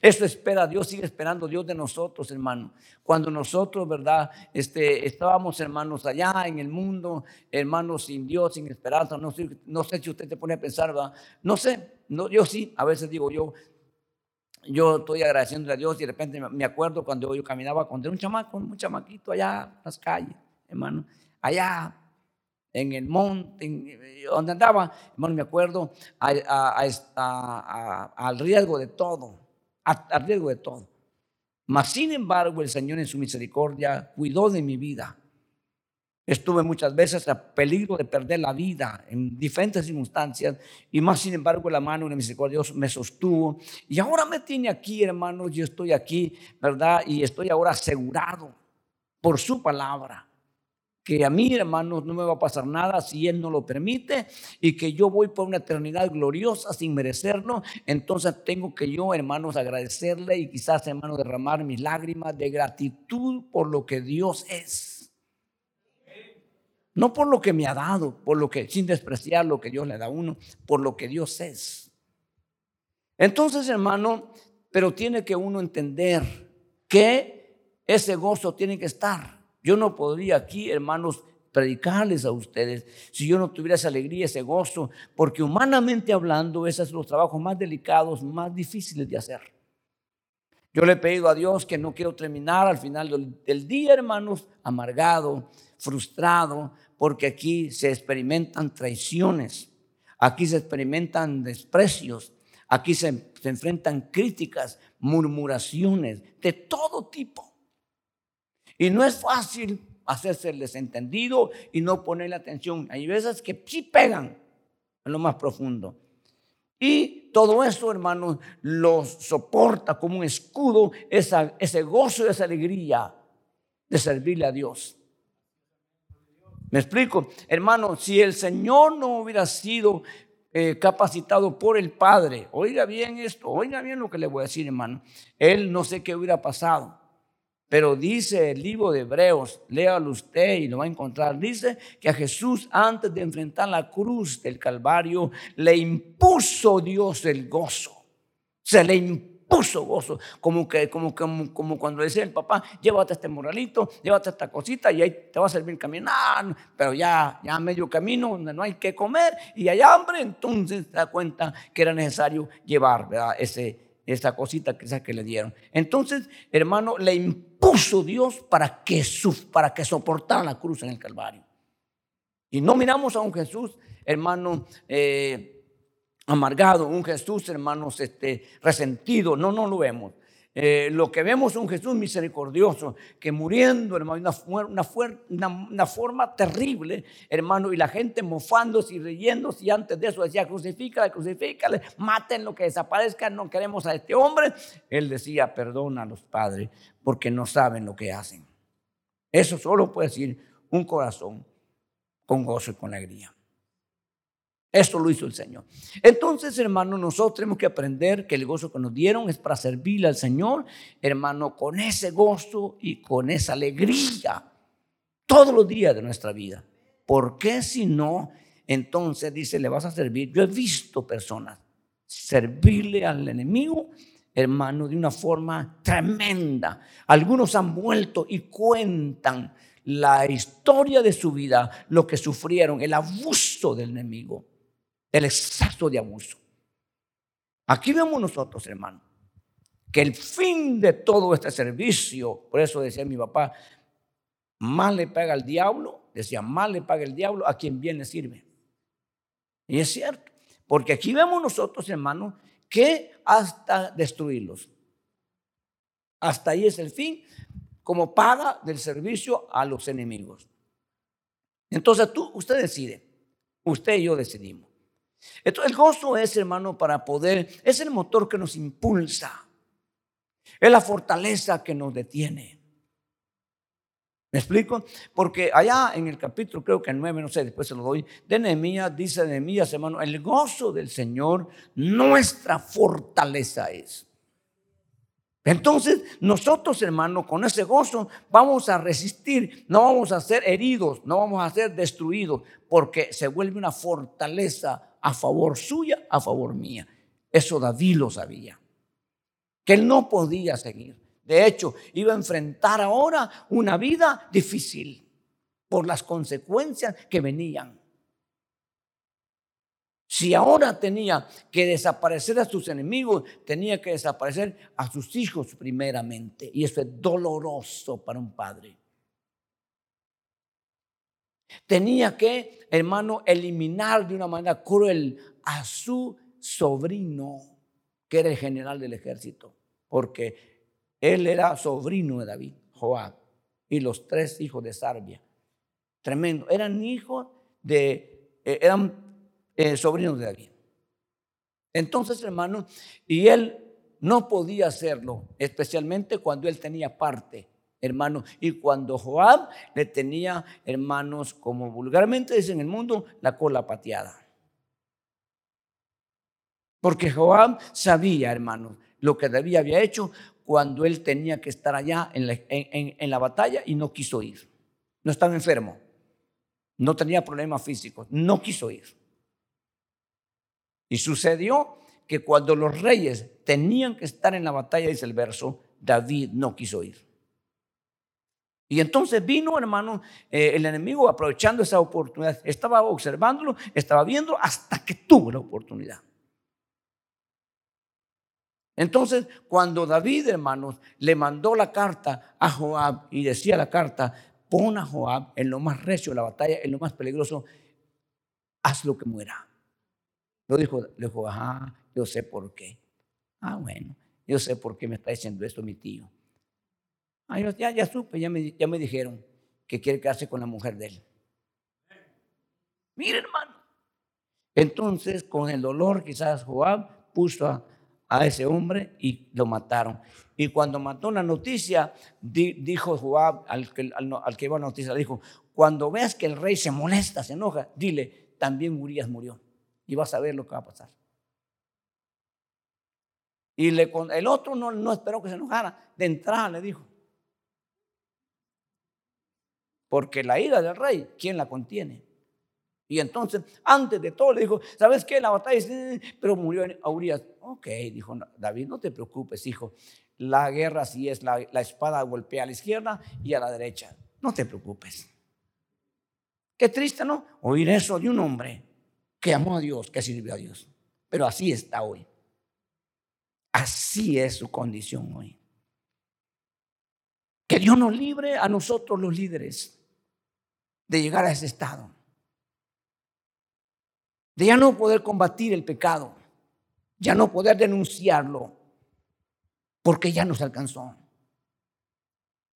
Eso espera Dios, sigue esperando Dios de nosotros, hermano. Cuando nosotros, ¿verdad? Este, estábamos, hermanos, allá en el mundo, hermanos, sin Dios, sin esperanza. No sé, no sé si usted te pone a pensar, ¿verdad? No sé, no, yo sí, a veces digo yo, yo estoy agradeciendo a Dios y de repente me acuerdo cuando yo caminaba con un chamaco, un chamaquito allá en las calles, hermano, allá en el monte, donde andaba, hermano, me acuerdo al riesgo de todo a, riesgo de todo. Mas, sin embargo, el Señor en su misericordia cuidó de mi vida. Estuve muchas veces a peligro de perder la vida en diferentes circunstancias y más sin embargo la mano de misericordia me sostuvo. Y ahora me tiene aquí, hermanos, yo estoy aquí, ¿verdad? Y estoy ahora asegurado por su palabra. Que a mí, hermanos, no me va a pasar nada si Él no lo permite y que yo voy por una eternidad gloriosa sin merecerlo. Entonces tengo que yo, hermanos, agradecerle y quizás, hermanos, derramar mis lágrimas de gratitud por lo que Dios es. No por lo que me ha dado, por lo que, sin despreciar lo que Dios le da a uno, por lo que Dios es. Entonces, hermano, pero tiene que uno entender que ese gozo tiene que estar. Yo no podría aquí, hermanos, predicarles a ustedes si yo no tuviera esa alegría, ese gozo, porque humanamente hablando, esos son los trabajos más delicados, más difíciles de hacer. Yo le he pedido a Dios que no quiero terminar al final del día, hermanos, amargado, frustrado, porque aquí se experimentan traiciones, aquí se experimentan desprecios, aquí se, enfrentan críticas, murmuraciones de todo tipo. Y no es fácil hacerse el desentendido y no ponerle atención. Hay veces que sí pegan en lo más profundo. Y todo eso, hermanos, lo soporta como un escudo ese gozo y esa alegría de servirle a Dios. ¿Me explico? Hermano, si el Señor no hubiera sido eh, capacitado por el Padre, oiga bien esto, oiga bien lo que le voy a decir, hermano. Él no sé qué hubiera pasado. Pero dice el libro de Hebreos, léalo usted y lo va a encontrar. Dice que a Jesús antes de enfrentar la cruz del Calvario le impuso Dios el gozo. Se le impuso puso gozo, como que, como, como, como cuando decía el papá, llévate este moralito, llévate esta cosita y ahí te va a servir caminar, pero ya, ya medio camino donde no hay que comer y hay hambre, entonces se da cuenta que era necesario llevar Ese, esa cosita quizás que le dieron. Entonces, hermano, le impuso Dios para que, para que soportara la cruz en el Calvario. Y no miramos a un Jesús, hermano, eh, amargado, un Jesús, hermanos, este, resentido. No, no lo vemos. Eh, lo que vemos es un Jesús misericordioso que muriendo, hermano, una, una, forma terrible, hermano, y la gente mofándose y riéndose, y antes de eso decía, crucifícale, crucifícale, maten lo que desaparezca, no queremos a este hombre. Él decía, perdona a los padres, porque no saben lo que hacen. Eso solo puede decir un corazón con gozo y con alegría. Esto lo hizo el Señor. Entonces, hermano, nosotros tenemos que aprender que el gozo que nos dieron es para servirle al Señor, hermano, con ese gozo y con esa alegría todos los días de nuestra vida. ¿Por qué si no? Entonces dice, le vas a servir. Yo he visto personas servirle al enemigo, hermano, de una forma tremenda. Algunos han vuelto y cuentan la historia de su vida, lo que sufrieron, el abuso del enemigo el exceso de abuso. Aquí vemos nosotros, hermano, que el fin de todo este servicio, por eso decía mi papá, más le paga el diablo, decía, más le paga el diablo a quien bien le sirve. Y es cierto, porque aquí vemos nosotros, hermano, que hasta destruirlos. Hasta ahí es el fin, como paga del servicio a los enemigos. Entonces tú, usted decide, usted y yo decidimos. Entonces, el gozo es, hermano, para poder, es el motor que nos impulsa, es la fortaleza que nos detiene. ¿Me explico? Porque allá en el capítulo, creo que el 9, no sé, después se lo doy, de Nehemías, dice Nehemías, hermano, el gozo del Señor, nuestra fortaleza es. Entonces, nosotros, hermano, con ese gozo vamos a resistir, no vamos a ser heridos, no vamos a ser destruidos, porque se vuelve una fortaleza a favor suya, a favor mía. Eso David lo sabía. Que él no podía seguir. De hecho, iba a enfrentar ahora una vida difícil por las consecuencias que venían. Si ahora tenía que desaparecer a sus enemigos, tenía que desaparecer a sus hijos primeramente. Y eso es doloroso para un padre. Tenía que, hermano, eliminar de una manera cruel a su sobrino, que era el general del ejército, porque él era sobrino de David, Joab, y los tres hijos de Sarbia. tremendo. Eran hijos de, eh, eran eh, sobrinos de David. Entonces, hermano, y él no podía hacerlo, especialmente cuando él tenía parte, hermano, y cuando Joab le tenía, hermanos, como vulgarmente dicen en el mundo, la cola pateada. Porque Joab sabía, hermanos, lo que David había hecho cuando él tenía que estar allá en la, en la batalla y no quiso ir. No estaba enfermo, no tenía problemas físicos, no quiso ir. Y sucedió que cuando los reyes tenían que estar en la batalla, dice el verso, David no quiso ir. Y entonces vino, hermano, eh, el enemigo aprovechando esa oportunidad. Estaba observándolo, estaba viendo hasta que tuvo la oportunidad. Entonces, cuando David, hermanos, le mandó la carta a Joab y decía la carta, pon a Joab en lo más recio de la batalla, en lo más peligroso, haz lo que muera. Lo dijo, le dijo, ajá, yo sé por qué. Ah, bueno, yo sé por qué me está diciendo esto mi tío. Ah, ya, ya supe, ya me, ya me dijeron que quiere quedarse con la mujer de él. Mire, hermano. Entonces, con el dolor, quizás Joab puso a, a ese hombre y lo mataron. Y cuando mató la noticia, dijo Joab al que, al, al que iba a la noticia, dijo, cuando veas que el rey se molesta, se enoja, dile, también Urias murió y vas a ver lo que va a pasar. Y le, el otro no, no esperó que se enojara, de entrada le dijo. Porque la ira del rey, ¿quién la contiene? Y entonces, antes de todo, le dijo, ¿sabes qué? La batalla, pero murió a Urias. Ok, dijo David, no te preocupes, hijo. La guerra sí es, la, la espada golpea a la izquierda y a la derecha. No te preocupes. Qué triste, ¿no? Oír eso de un hombre que amó a Dios, que sirvió a Dios. Pero así está hoy. Así es su condición hoy. Que Dios nos libre a nosotros los líderes de llegar a ese estado. De ya no poder combatir el pecado. Ya no poder denunciarlo. Porque ya nos alcanzó.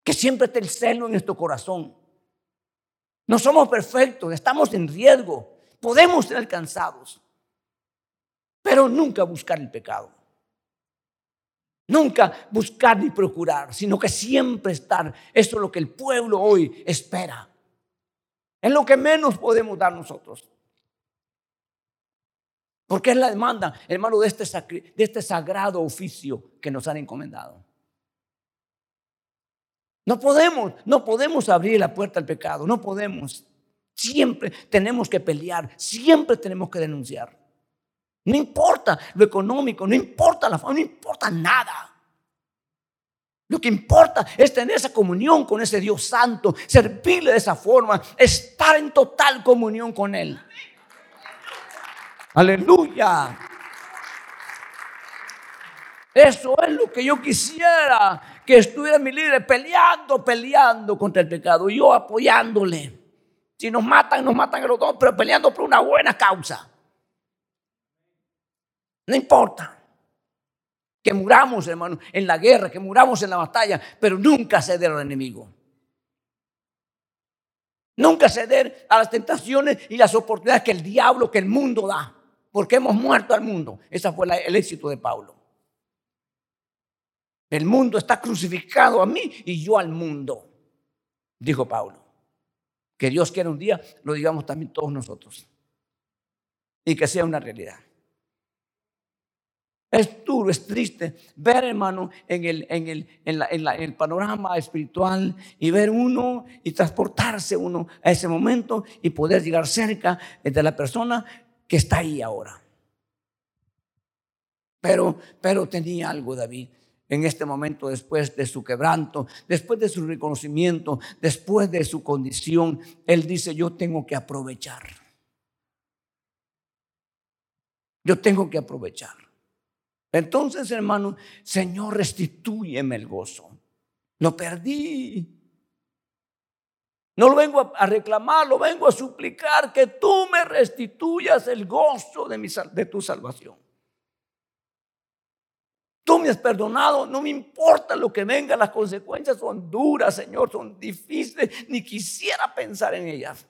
Que siempre esté el celo en nuestro corazón. No somos perfectos, estamos en riesgo. Podemos ser alcanzados, pero nunca buscar el pecado. Nunca buscar ni procurar, sino que siempre estar. Eso es lo que el pueblo hoy espera. Es lo que menos podemos dar nosotros. Porque es la demanda, hermano, de este, de este sagrado oficio que nos han encomendado. No podemos, no podemos abrir la puerta al pecado, no podemos. Siempre tenemos que pelear, siempre tenemos que denunciar. No importa lo económico, no importa la fama, no importa nada. Lo que importa es tener esa comunión con ese Dios santo, servirle de esa forma, estar en total comunión con Él. Aleluya. Eso es lo que yo quisiera que estuviera mi líder peleando, peleando contra el pecado, yo apoyándole. Si nos matan, nos matan a los dos, pero peleando por una buena causa. No importa. Que muramos, hermano, en la guerra, que muramos en la batalla, pero nunca ceder al enemigo. Nunca ceder a las tentaciones y las oportunidades que el diablo, que el mundo da. Porque hemos muerto al mundo. Ese fue el éxito de Pablo. El mundo está crucificado a mí y yo al mundo, dijo Pablo. Que Dios quiera un día lo digamos también todos nosotros. Y que sea una realidad. Es duro, es triste ver, hermano, en el, en, el, en, el panorama espiritual y ver uno y transportarse uno a ese momento y poder llegar cerca de la persona que está ahí ahora. Pero, pero tenía algo, David en este momento después de su quebranto, después de su reconocimiento, después de su condición, Él dice, yo tengo que aprovechar. Yo tengo que aprovechar. Entonces, hermano, Señor, restitúyeme el gozo. Lo perdí. No lo vengo a reclamar, lo vengo a suplicar que tú me restituyas el gozo de, de tu salvación. Tú me has perdonado, no me importa lo que venga, las consecuencias son duras, Señor, son difíciles, ni quisiera pensar en ellas.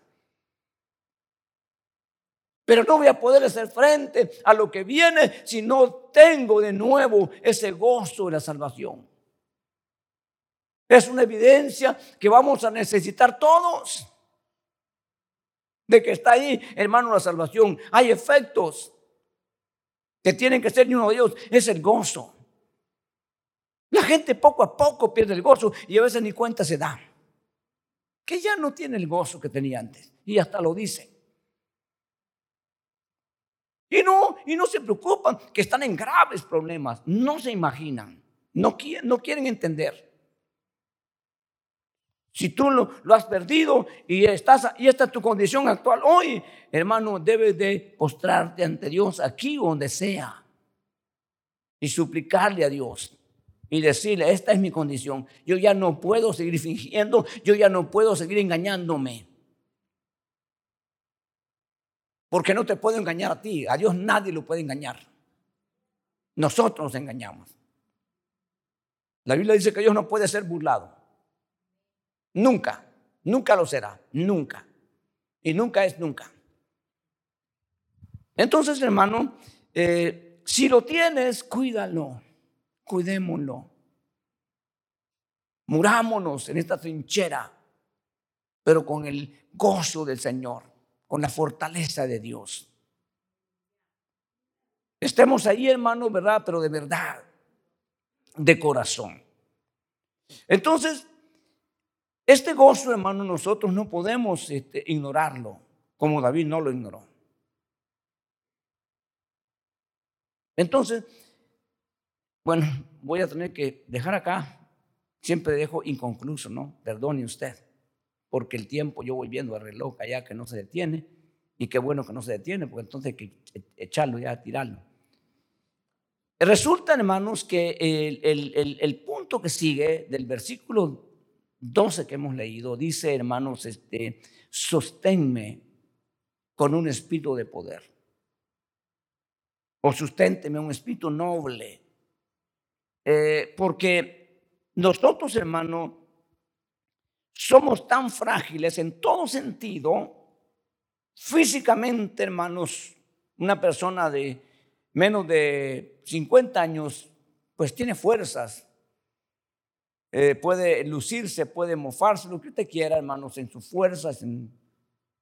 Pero no voy a poder hacer frente a lo que viene si no tengo de nuevo ese gozo de la salvación. Es una evidencia que vamos a necesitar todos. De que está ahí, hermano, la salvación. Hay efectos que tienen que ser ni uno de ellos. Es el gozo. La gente poco a poco pierde el gozo y a veces ni cuenta se da. Que ya no tiene el gozo que tenía antes. Y hasta lo dice. Y no, y no se preocupan que están en graves problemas. No se imaginan. No, no quieren entender. Si tú lo, has perdido y, estás, y esta es tu condición actual hoy, hermano, debes de postrarte ante Dios aquí donde sea y suplicarle a Dios y decirle, esta es mi condición. Yo ya no puedo seguir fingiendo, yo ya no puedo seguir engañándome. Porque no te puedo engañar a ti, a Dios nadie lo puede engañar. Nosotros nos engañamos. La Biblia dice que Dios no puede ser burlado. Nunca, nunca lo será, nunca. Y nunca es nunca. Entonces, hermano, eh, si lo tienes, cuídalo, cuidémoslo. Murámonos en esta trinchera, pero con el gozo del Señor con la fortaleza de Dios. Estemos ahí, hermano, ¿verdad? Pero de verdad, de corazón. Entonces, este gozo, hermano, nosotros no podemos este, ignorarlo, como David no lo ignoró. Entonces, bueno, voy a tener que dejar acá, siempre dejo inconcluso, ¿no? Perdone usted porque el tiempo, yo voy viendo el reloj allá que no se detiene, y qué bueno que no se detiene, porque entonces hay que echarlo ya, tirarlo. Resulta, hermanos, que el, punto que sigue del versículo 12 que hemos leído, dice, hermanos, este, sosténme con un espíritu de poder. O susténteme un espíritu noble. Eh, porque nosotros, hermanos, somos tan frágiles en todo sentido, físicamente, hermanos, una persona de menos de 50 años, pues tiene fuerzas, eh, puede lucirse, puede mofarse, lo que usted quiera, hermanos, en sus fuerzas.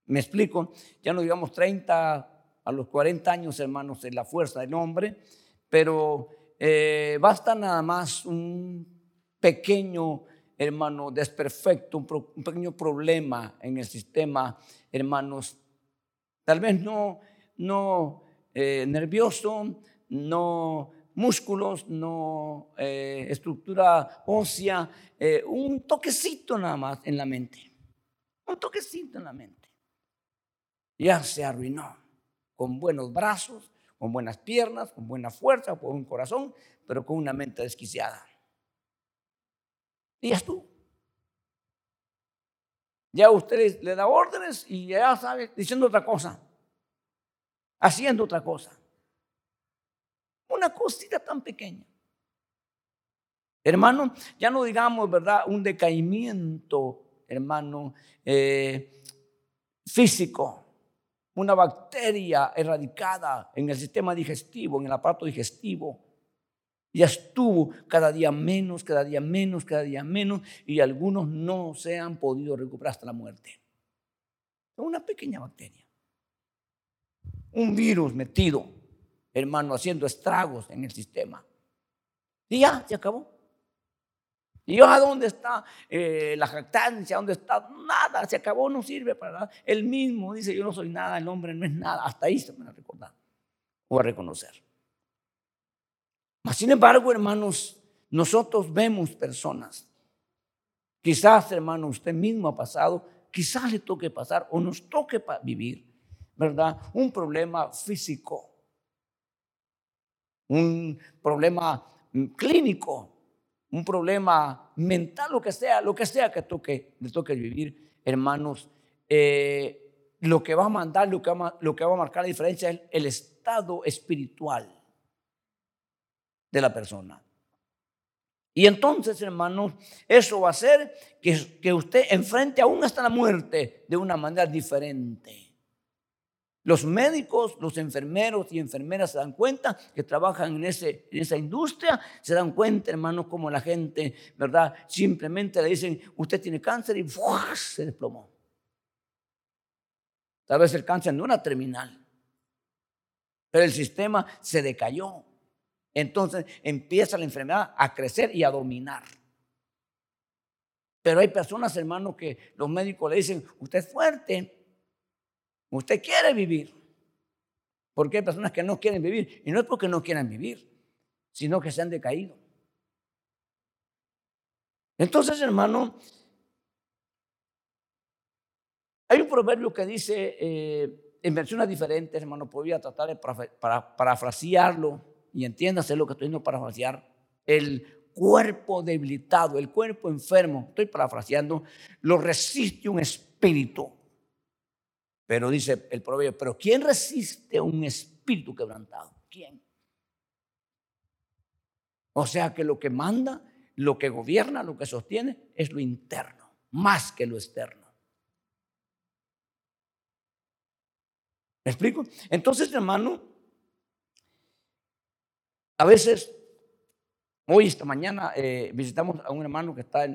me explico, ya no digamos 30 a los 40 años, hermanos, en la fuerza del hombre, pero eh, basta nada más un pequeño hermano, desperfecto, un, pequeño problema en el sistema, hermanos, tal vez no, no eh, nervioso, no músculos, no eh, estructura ósea, eh, un toquecito nada más en la mente, un toquecito en la mente. Ya se arruinó, con buenos brazos, con buenas piernas, con buena fuerza, con un corazón, pero con una mente desquiciada. Y tú. Ya usted le da órdenes y ya sabe, diciendo otra cosa, haciendo otra cosa. Una cosita tan pequeña. Hermano, ya no digamos, ¿verdad? Un decaimiento, hermano, eh, físico, una bacteria erradicada en el sistema digestivo, en el aparato digestivo ya estuvo cada día menos, cada día menos, cada día menos, y algunos no se han podido recuperar hasta la muerte. Una pequeña bacteria. Un virus metido, hermano, haciendo estragos en el sistema. Y ya, se acabó. ¿Y yo a dónde está eh, la jactancia? ¿Dónde está? Nada, se acabó, no sirve para nada. Él mismo dice, yo no soy nada, el hombre no es nada. Hasta ahí se van a recordar o a reconocer. Sin embargo, hermanos, nosotros vemos personas. Quizás, hermano, usted mismo ha pasado, quizás le toque pasar o nos toque vivir, ¿verdad? Un problema físico, un problema mm, clínico, un problema mental, lo que sea, lo que sea que toque, le toque vivir, hermanos. Eh, lo que va a mandar, lo que va a marcar la diferencia es el estado espiritual de la persona. Y entonces, hermanos, eso va a hacer que, que usted enfrente aún hasta la muerte de una manera diferente. Los médicos, los enfermeros y enfermeras se dan cuenta que trabajan en, ese, en esa industria, se dan cuenta, hermanos, como la gente, ¿verdad? Simplemente le dicen, usted tiene cáncer y se desplomó. Tal vez el cáncer no era terminal, pero el sistema se decayó. Entonces empieza la enfermedad a crecer y a dominar. Pero hay personas, hermanos, que los médicos le dicen, usted es fuerte, usted quiere vivir. Porque hay personas que no quieren vivir. Y no es porque no quieran vivir, sino que se han decaído. Entonces, hermano, hay un proverbio que dice, eh, en versiones diferentes, hermano, podría tratar de parafrasearlo y entiéndase lo que estoy diciendo parafrasear, el cuerpo debilitado, el cuerpo enfermo, estoy parafraseando, lo resiste un espíritu. Pero dice el proverbio, pero ¿quién resiste un espíritu quebrantado? ¿Quién? O sea que lo que manda, lo que gobierna, lo que sostiene es lo interno, más que lo externo. ¿Me explico? Entonces, hermano, a veces, hoy, esta mañana, eh, visitamos a un hermano que está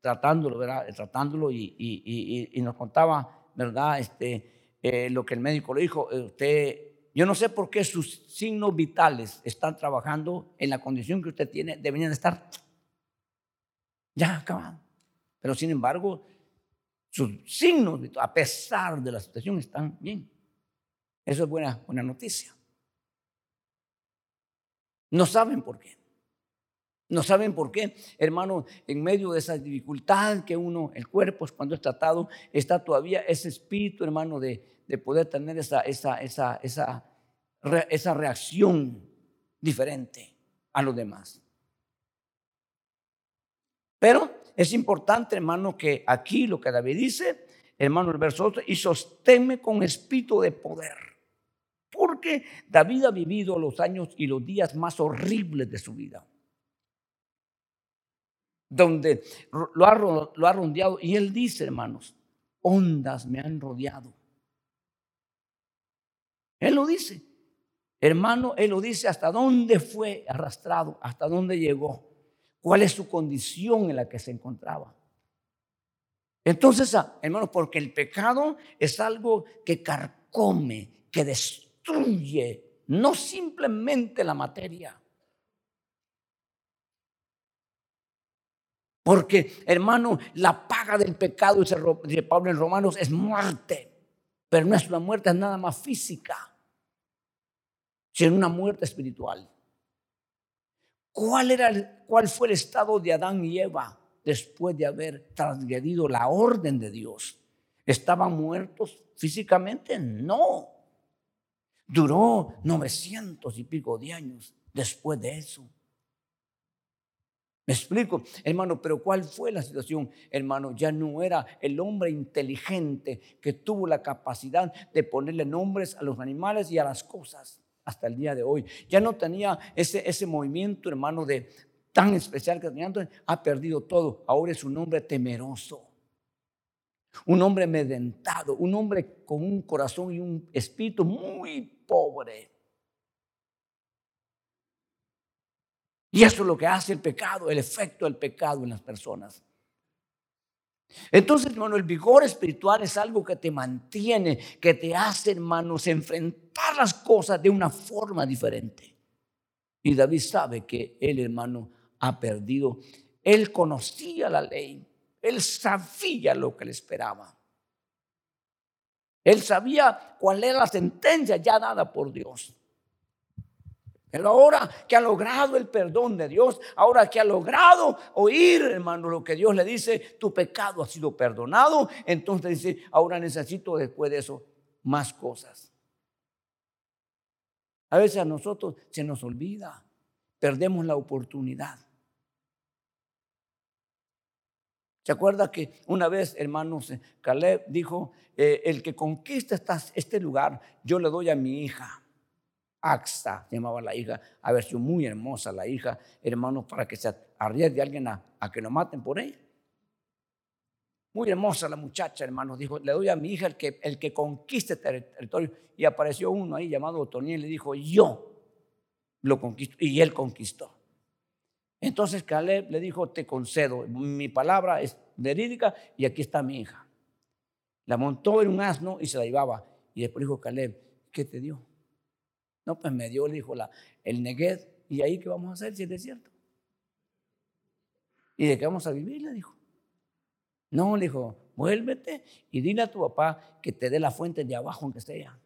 tratándolo, ¿verdad? Tratándolo y, nos contaba, ¿verdad? Este, eh, lo que el médico le dijo. Eh, usted, yo no sé por qué sus signos vitales están trabajando en la condición que usted tiene, deberían estar [TSK] ya acabados. Pero sin embargo, sus signos, a pesar de la situación, están bien. Eso es buena, buena noticia. No saben por qué. No saben por qué, hermano, en medio de esa dificultad que uno, el cuerpo, cuando es tratado, está todavía ese espíritu, hermano, de, de poder tener esa, esa, esa, esa, esa reacción diferente a los demás. Pero es importante, hermano, que aquí lo que David dice, hermano, el verso 8, y sosténme con espíritu de poder. David ha vivido los años y los días más horribles de su vida. Donde lo ha, lo ha rodeado. Y él dice, hermanos, ondas me han rodeado. Él lo dice. Hermano, él lo dice hasta dónde fue arrastrado, hasta dónde llegó, cuál es su condición en la que se encontraba. Entonces, ah, hermano, porque el pecado es algo que carcome, que destruye destruye no simplemente la materia. Porque, hermano, la paga del pecado, dice Pablo en Romanos, es muerte. Pero no es una muerte, es nada más física, sino una muerte espiritual. ¿Cuál, era ¿Cuál fue el estado de Adán y Eva después de haber transgredido la orden de Dios? ¿Estaban muertos físicamente? No. Duró 900 y pico de años después de eso. Me explico, hermano, pero ¿cuál fue la situación? Hermano, ya no era el hombre inteligente que tuvo la capacidad de ponerle nombres a los animales y a las cosas hasta el día de hoy. Ya no tenía ese, ese movimiento, hermano, de tan especial que tenía antes. Ha perdido todo. Ahora es un hombre temeroso. Un hombre medentado, un hombre con un corazón y un espíritu muy pobre. Y eso es lo que hace el pecado, el efecto del pecado en las personas. Entonces, hermano, el vigor espiritual es algo que te mantiene, que te hace, hermanos, enfrentar las cosas de una forma diferente. Y David sabe que él, hermano, ha perdido. Él conocía la ley, él sabía lo que le esperaba. Él sabía cuál era la sentencia ya dada por Dios. Pero ahora que ha logrado el perdón de Dios, ahora que ha logrado oír, hermano, lo que Dios le dice, tu pecado ha sido perdonado, entonces dice, ahora necesito después de eso más cosas. A veces a nosotros se nos olvida, perdemos la oportunidad. ¿Se acuerda que una vez, hermanos, Caleb dijo, eh, el que conquista este lugar, yo le doy a mi hija, Axa, se llamaba la hija, haber sido muy hermosa la hija, hermano, para que se arriesgue alguien a, que lo maten por ella. Muy hermosa la muchacha, hermano, dijo, le doy a mi hija el que, el que conquiste territorio. Y apareció uno ahí llamado Otoniel y le dijo, yo lo conquisto. Y él conquistó. Entonces Caleb le dijo, te concedo, mi palabra es verídica y aquí está mi hija. La montó en un asno y se la llevaba. Y después dijo Caleb, ¿qué te dio? No, pues me dio, le dijo la, el Negued. ¿Y ahí qué vamos a hacer si es desierto? ¿Y de qué vamos a vivir? Le dijo. No, le dijo, vuélvete y dile a tu papá que te dé la fuente de abajo aunque esté allá.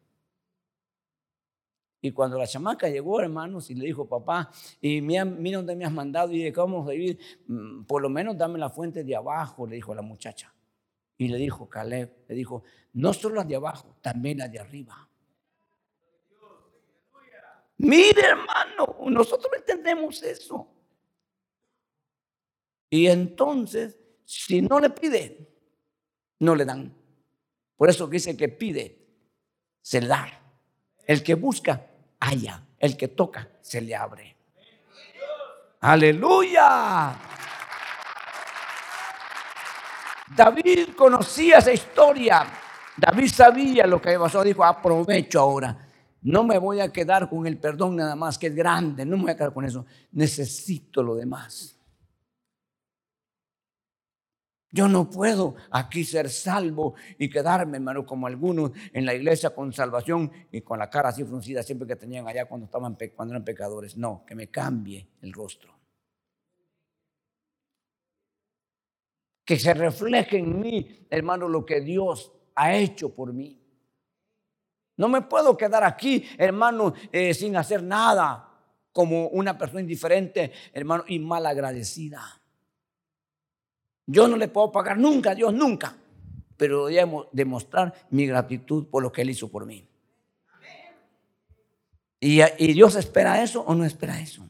Y cuando la chamaca llegó, hermanos, y le dijo, papá, y mira, mira dónde me has mandado y de qué vamos a vivir, mm, por lo menos dame la fuente de abajo, le dijo la muchacha. Y le dijo Caleb, le dijo, no solo las de abajo, también las de arriba. Mire, hermano, nosotros entendemos eso. Y entonces, si no le pide, no le dan. Por eso dice que pide, se da. El que busca, haya. El que toca, se le abre. Aleluya. David conocía esa historia. David sabía lo que pasó. Dijo, aprovecho ahora no me voy a quedar con el perdón nada más, que es grande, no me voy a quedar con eso. Necesito lo demás. Yo no puedo aquí ser salvo y quedarme, hermano, como algunos en la iglesia con salvación y con la cara así fruncida siempre que tenían allá cuando, estaban, cuando eran pecadores. No, que me cambie el rostro. Que se refleje en mí, hermano, lo que Dios ha hecho por mí. No me puedo quedar aquí, hermano, eh, sin hacer nada, como una persona indiferente, hermano, y mal agradecida. Yo no le puedo pagar nunca a Dios, nunca, pero debemos demostrar mi gratitud por lo que Él hizo por mí. ¿Y, ¿Y Dios espera eso o no espera eso?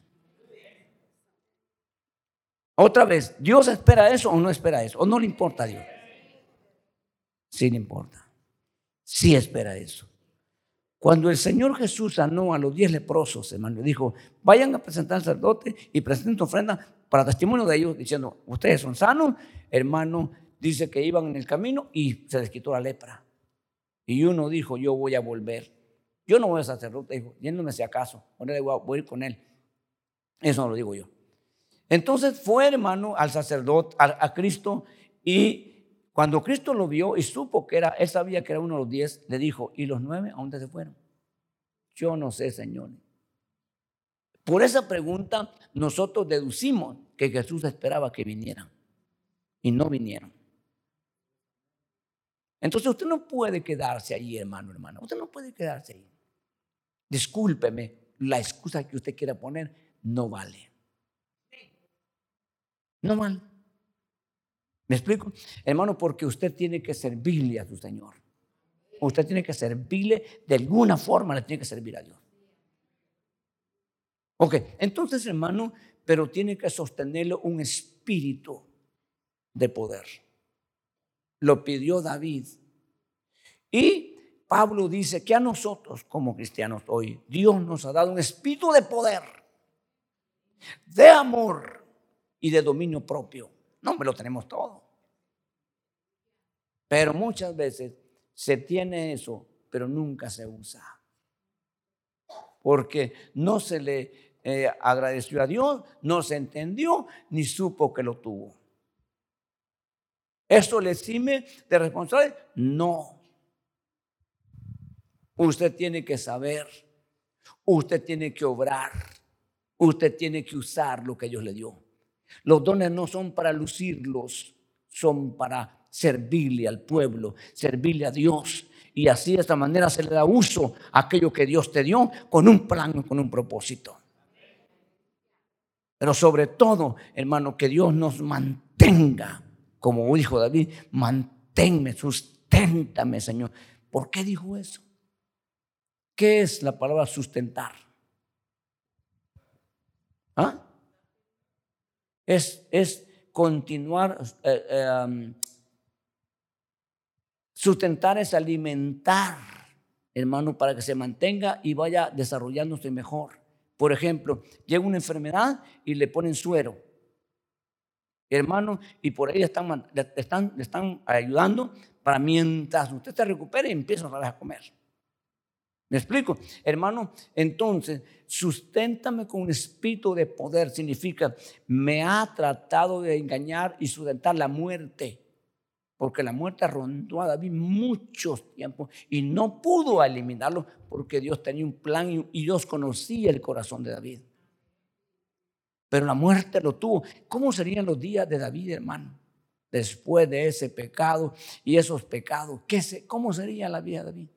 Otra vez, ¿Dios espera eso o no espera eso? ¿O no le importa a Dios? Sí le importa. Sí espera eso. Cuando el Señor Jesús sanó a los diez leprosos, hermano, dijo, vayan a presentar al sacerdote y presenten ofrenda para testimonio de ellos, diciendo, ustedes son sanos, hermano, dice que iban en el camino y se les quitó la lepra. Y uno dijo, yo voy a volver. Yo no voy a sacerdote, dijo, yéndome si acaso, voy a ir con él. Eso no lo digo yo. Entonces fue, hermano, al sacerdote, a, a Cristo, y cuando Cristo lo vio y supo que era, él sabía que era uno de los diez, le dijo, ¿y los nueve a dónde se fueron? Yo no sé, Señor. Por esa pregunta nosotros deducimos que Jesús esperaba que vinieran y no vinieron. Entonces usted no puede quedarse ahí, hermano, hermano. Usted no puede quedarse ahí. Discúlpeme, la excusa que usted quiera poner no vale. No vale. ¿Me explico? Hermano, porque usted tiene que servirle a su Señor. Usted tiene que servirle, de alguna forma le tiene que servir a Dios. Ok, entonces hermano, pero tiene que sostenerlo un espíritu de poder. Lo pidió David. Y Pablo dice que a nosotros como cristianos hoy, Dios nos ha dado un espíritu de poder, de amor y de dominio propio. No, me lo tenemos todo. Pero muchas veces se tiene eso, pero nunca se usa. Porque no se le eh, agradeció a Dios, no se entendió, ni supo que lo tuvo. ¿Eso le exime de responsable? No. Usted tiene que saber, usted tiene que obrar, usted tiene que usar lo que Dios le dio. Los dones no son para lucirlos, son para servirle al pueblo, servirle a Dios. Y así de esta manera se le da uso a aquello que Dios te dio con un plan, con un propósito. Pero sobre todo, hermano, que Dios nos mantenga, como dijo David, manténme, susténtame, Señor. ¿Por qué dijo eso? ¿Qué es la palabra sustentar? ¿Ah? es, continuar, eh, eh, sustentar es alimentar, hermano, para que se mantenga y vaya desarrollándose mejor. Por ejemplo, llega una enfermedad y le ponen suero. Hermano, y por ahí están, le, están, le están ayudando para mientras usted se recupere y empieza otra vez a comer. ¿Me explico? Hermano, entonces, susténtame con un espíritu de poder. Significa, me ha tratado de engañar y sustentar la muerte. Porque la muerte rondó a David muchos tiempos y no pudo eliminarlo porque Dios tenía un plan y Dios conocía el corazón de David. Pero la muerte lo tuvo. ¿Cómo serían los días de David, hermano? Después de ese pecado y esos pecados. ¿qué ¿Cómo sería la vida de David?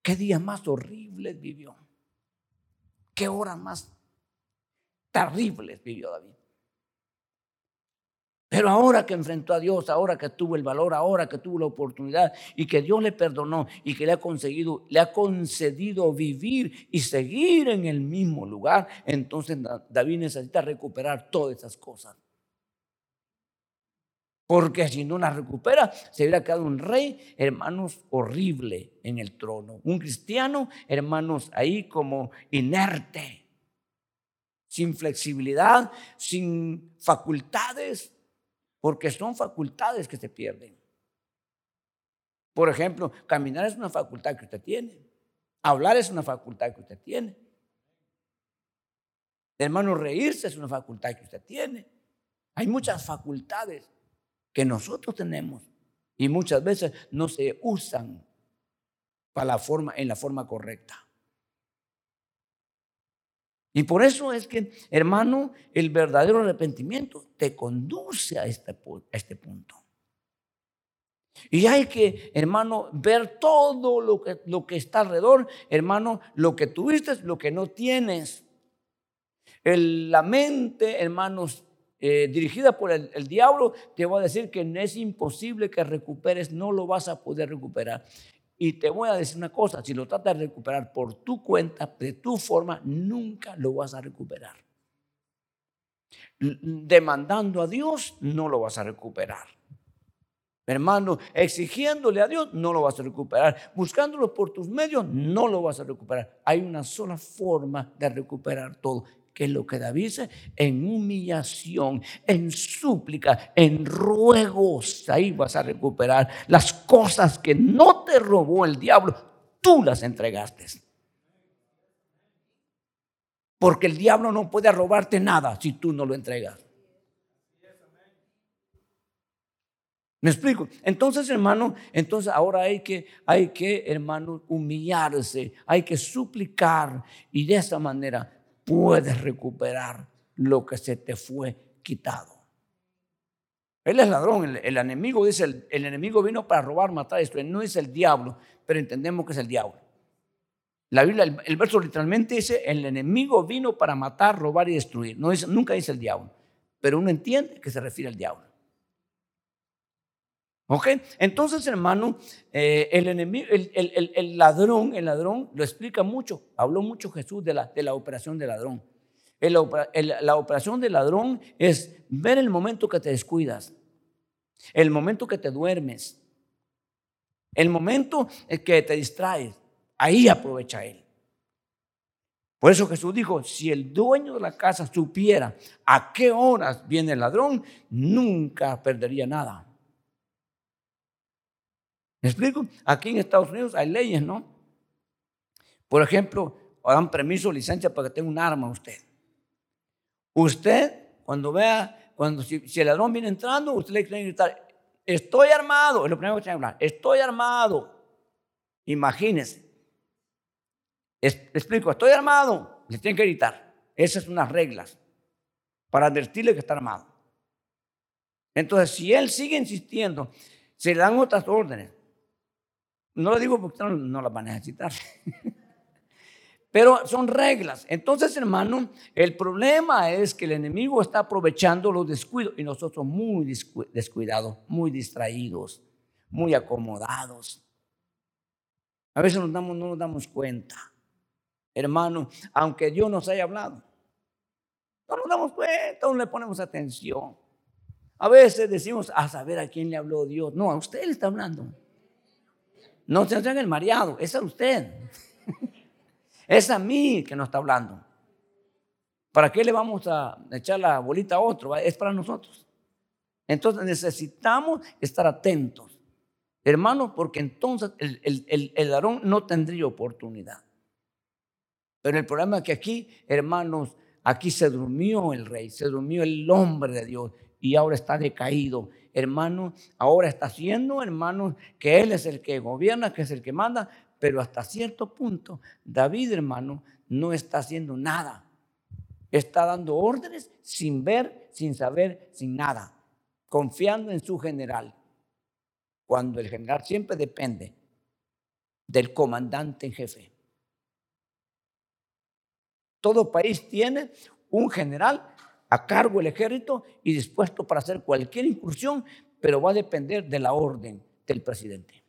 ¿Qué días más horribles vivió? ¿Qué horas más terribles vivió David? Pero ahora que enfrentó a Dios, ahora que tuvo el valor, ahora que tuvo la oportunidad y que Dios le perdonó y que le ha conseguido, le ha concedido vivir y seguir en el mismo lugar, entonces David necesita recuperar todas esas cosas. Porque si no las recupera, se hubiera quedado un rey, hermanos, horrible en el trono. Un cristiano, hermanos, ahí como inerte, sin flexibilidad, sin facultades, porque son facultades que se pierden. Por ejemplo, caminar es una facultad que usted tiene. Hablar es una facultad que usted tiene. Hermano, reírse es una facultad que usted tiene. Hay muchas facultades que nosotros tenemos y muchas veces no se usan para la forma, en la forma correcta. Y por eso es que, hermano, el verdadero arrepentimiento te conduce a este, este punto. Y hay que, hermano, ver todo lo que, lo que está alrededor, hermano, lo que tuviste, lo que no tienes. El, la mente, hermanos, eh, dirigida por el, diablo, te va a decir que es imposible que recuperes, no lo vas a poder recuperar. Y te voy a decir una cosa, si lo tratas de recuperar por tu cuenta, de tu forma, nunca lo vas a recuperar. Demandando a Dios, no lo vas a recuperar. Hermano, exigiéndole a Dios, no lo vas a recuperar. Buscándolo por tus medios, no lo vas a recuperar. Hay una sola forma de recuperar todo que es lo que David dice, en humillación, en súplica, en ruegos, ahí vas a recuperar las cosas que no te robó el diablo, tú las entregaste. Porque el diablo no puede robarte nada si tú no lo entregas. ¿Me explico? Entonces, hermano, entonces ahora hay que, hay que, hermano, humillarse, hay que suplicar y de esa manera puedes recuperar lo que se te fue quitado. Él es ladrón, el, enemigo dice, el, enemigo vino para robar, matar, esto. no es el diablo, pero entendemos que es el diablo. La Biblia, el, verso literalmente dice, el enemigo vino para matar, robar y destruir. No nunca dice el diablo, pero uno entiende que se refiere al diablo. ¿Ok? Entonces, hermano, eh, el, enemigo, el, ladrón, el ladrón lo explica mucho. Habló mucho Jesús de la, de la operación del ladrón. la operación del ladrón es ver el momento que te descuidas, el momento que te duermes, el momento que te distraes. Ahí aprovecha él. Por eso Jesús dijo, si el dueño de la casa supiera a qué horas viene el ladrón, nunca perdería nada. ¿Me explico? Aquí en Estados Unidos hay leyes, ¿no? Por ejemplo, dan permiso, licencia para que tenga un arma usted. Usted, cuando vea, cuando si, el ladrón viene entrando, usted le tiene que gritar, estoy armado, es lo primero que tiene que hablar, estoy armado. Imagínese. explico, estoy armado, le tienen que gritar. Esas son las reglas para advertirle que está armado. Entonces, si él sigue insistiendo, se le dan otras órdenes. No lo digo porque no, las van a necesitar. [LAUGHS] Pero son reglas. Entonces, hermano, el problema es que el enemigo está aprovechando los descuidos y nosotros muy descuidados, muy distraídos, muy acomodados. A veces no nos damos cuenta. Hermano, aunque Dios nos haya hablado, no nos damos cuenta, no le ponemos atención. A veces decimos, a saber a quién le habló Dios. No, a usted le está hablando. No se hagan el mareado, es a usted. es a mí que nos está hablando. ¿Para qué le vamos a echar la bolita a otro? Es para nosotros. Entonces necesitamos estar atentos, hermanos, porque entonces el, el, el, varón no tendría oportunidad. Pero el problema es que aquí, hermanos, aquí se durmió el rey, se durmió el hombre de Dios y ahora está decaído. Hermano, ahora está haciendo, hermanos, que Él es el que gobierna, que es el que manda, pero hasta cierto punto, David, hermano, no está haciendo nada. Está dando órdenes sin ver, sin saber, sin nada, confiando en su general. Cuando el general siempre depende del comandante en jefe. Todo país tiene un general a cargo del ejército y dispuesto para hacer cualquier incursión, pero va a depender de la orden del presidente.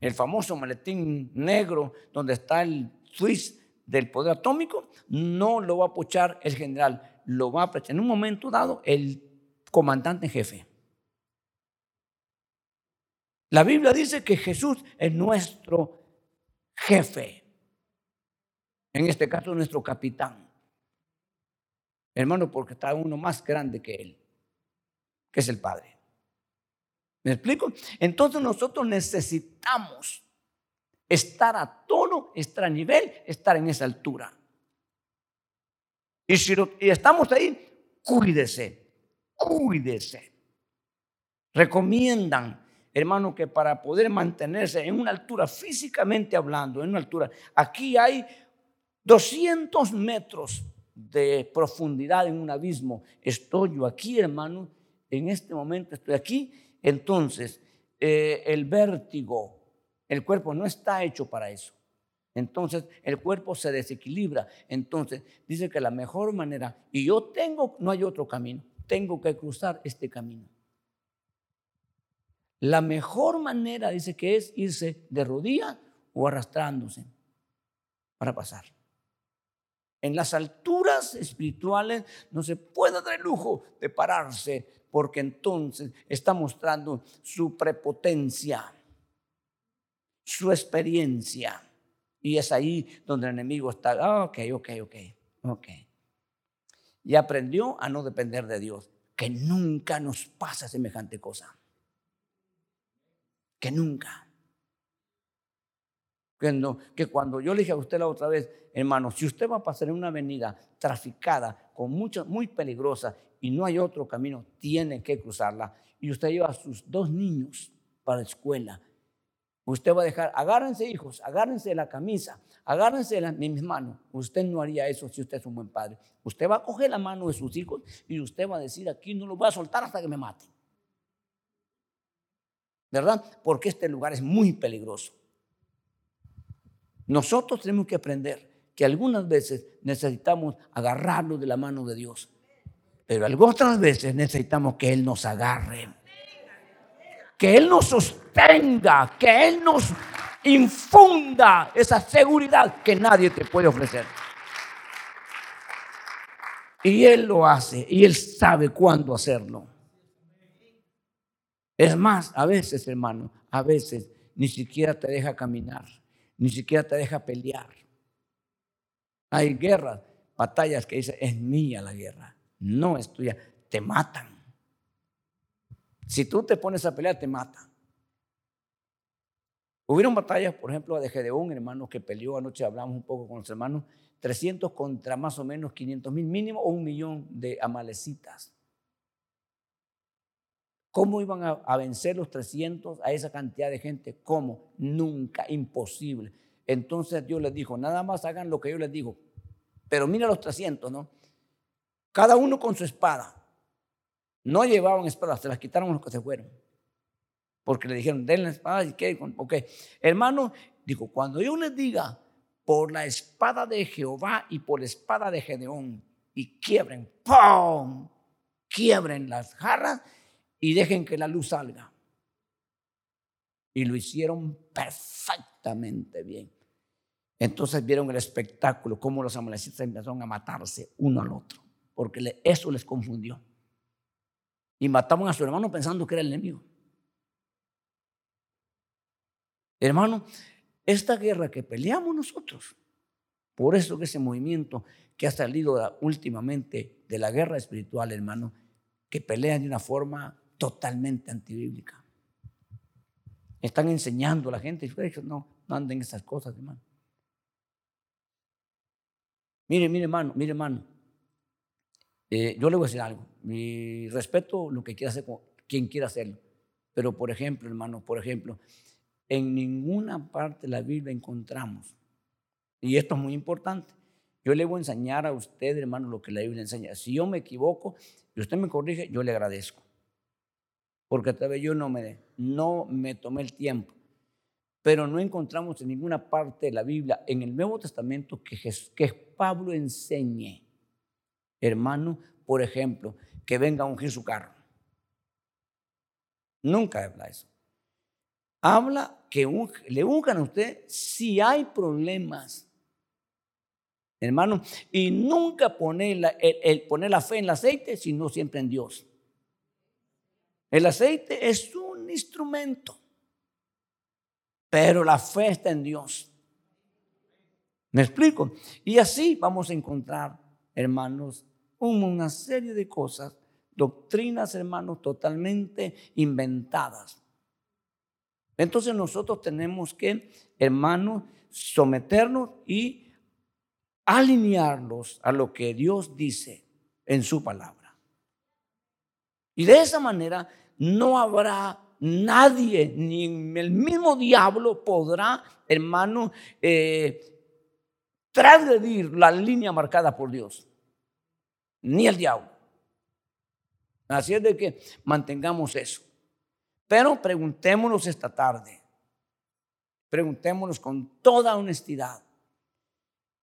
El famoso maletín negro donde está el switch del poder atómico, no lo va a apoyar el general, lo va a apoyar en un momento dado el comandante en jefe. La Biblia dice que Jesús es nuestro jefe, en este caso nuestro capitán. Hermano, porque está uno más grande que él, que es el Padre. ¿Me explico? Entonces nosotros necesitamos estar a tono, estar a nivel, estar en esa altura. Y si estamos ahí, cuídese, cuídese. Recomiendan, hermano, que para poder mantenerse en una altura físicamente hablando, en una altura, aquí hay 200 metros de profundidad en un abismo. Estoy yo aquí, hermano, en este momento estoy aquí. Entonces, eh, el vértigo, el cuerpo no está hecho para eso. Entonces, el cuerpo se desequilibra. Entonces, dice que la mejor manera, y yo tengo, no hay otro camino, tengo que cruzar este camino. La mejor manera, dice que es irse de rodillas o arrastrándose para pasar. En las alturas espirituales no se puede dar el lujo de pararse porque entonces está mostrando su prepotencia, su experiencia. Y es ahí donde el enemigo está, ah, ok, ok, ok, ok. Y aprendió a no depender de Dios, que nunca nos pasa semejante cosa. Que nunca que cuando yo le dije a usted la otra vez, hermano, si usted va a pasar en una avenida traficada, con muy peligrosa, y no hay otro camino, tiene que cruzarla, y usted lleva a sus dos niños para la escuela, usted va a dejar, agárrense hijos, agárrense la camisa, agárrense de, mis manos. Usted no haría eso si usted es un buen padre. Usted va a coger la mano de sus hijos y usted va a decir, aquí no lo voy a soltar hasta que me maten. ¿Verdad? Porque este lugar es muy peligroso. Nosotros tenemos que aprender que algunas veces necesitamos agarrarnos de la mano de Dios, pero otras veces necesitamos que Él nos agarre, que Él nos sostenga, que Él nos infunda esa seguridad que nadie te puede ofrecer. Y Él lo hace y Él sabe cuándo hacerlo. Es más, a veces, hermano, a veces ni siquiera te deja caminar ni siquiera te deja pelear. Hay guerras, batallas que dice, es mía la guerra, no es tuya, te matan. Si tú te pones a pelear, te matan. Hubieron batallas, por ejemplo, de Gedeón, hermano, que peleó anoche, hablamos un poco con los hermanos, 300 contra más o menos 500 mil mínimo o un millón de amalecitas. ¿Cómo iban a, vencer los 300 a esa cantidad de gente? ¿Cómo? Nunca, imposible. Entonces Dios les dijo, nada más hagan lo que yo les digo. Pero mira los 300, ¿no? Cada uno con su espada. No llevaban espadas, se las quitaron los que se fueron. Porque le dijeron, denle la espada y qué. Ok, hermano, dijo, cuando yo les diga, por la espada de Jehová y por la espada de Gedeón, y quiebren, ¡pum! Quiebren las jarras y dejen que la luz salga. Y lo hicieron perfectamente bien. Entonces vieron el espectáculo, cómo los amalecitas empezaron a matarse uno al otro, porque eso les confundió. Y mataban a su hermano pensando que era el enemigo. Hermano, esta guerra que peleamos nosotros, por eso que ese movimiento que ha salido últimamente de la guerra espiritual, hermano, que pelean de una forma totalmente antibíblica. Están enseñando a la gente, no, no anden esas cosas, hermano. Mire, mire, hermano, mire, hermano. Eh, yo le voy a decir algo. Mi respeto lo que quiera hacer, quien quiera hacerlo. Pero, por ejemplo, hermano, por ejemplo, en ninguna parte de la Biblia encontramos, y esto es muy importante, yo le voy a enseñar a usted, hermano, lo que la Biblia enseña. Si yo me equivoco y usted me corrige, yo le agradezco. Porque tal vez yo no me, no me tomé el tiempo. Pero no encontramos en ninguna parte de la Biblia, en el Nuevo Testamento, que, que Pablo enseñe, hermano, por ejemplo, que venga a ungir su carro. Nunca habla eso. Habla que le unjan a usted si hay problemas hermano, y nunca poner la, poner la fe en el aceite, sino siempre en Dios. El aceite es un instrumento, pero la fe está en Dios. ¿Me explico? Y así vamos a encontrar, hermanos, una serie de cosas, doctrinas, hermanos, totalmente inventadas. Entonces nosotros tenemos que, hermanos, someternos y alinearlos a lo que Dios dice en su palabra. Y de esa manera no habrá nadie, ni el mismo diablo podrá, hermano, eh, transgredir la línea marcada por Dios. Ni el diablo. Así es de que mantengamos eso. Pero preguntémonos esta tarde. Preguntémonos con toda honestidad.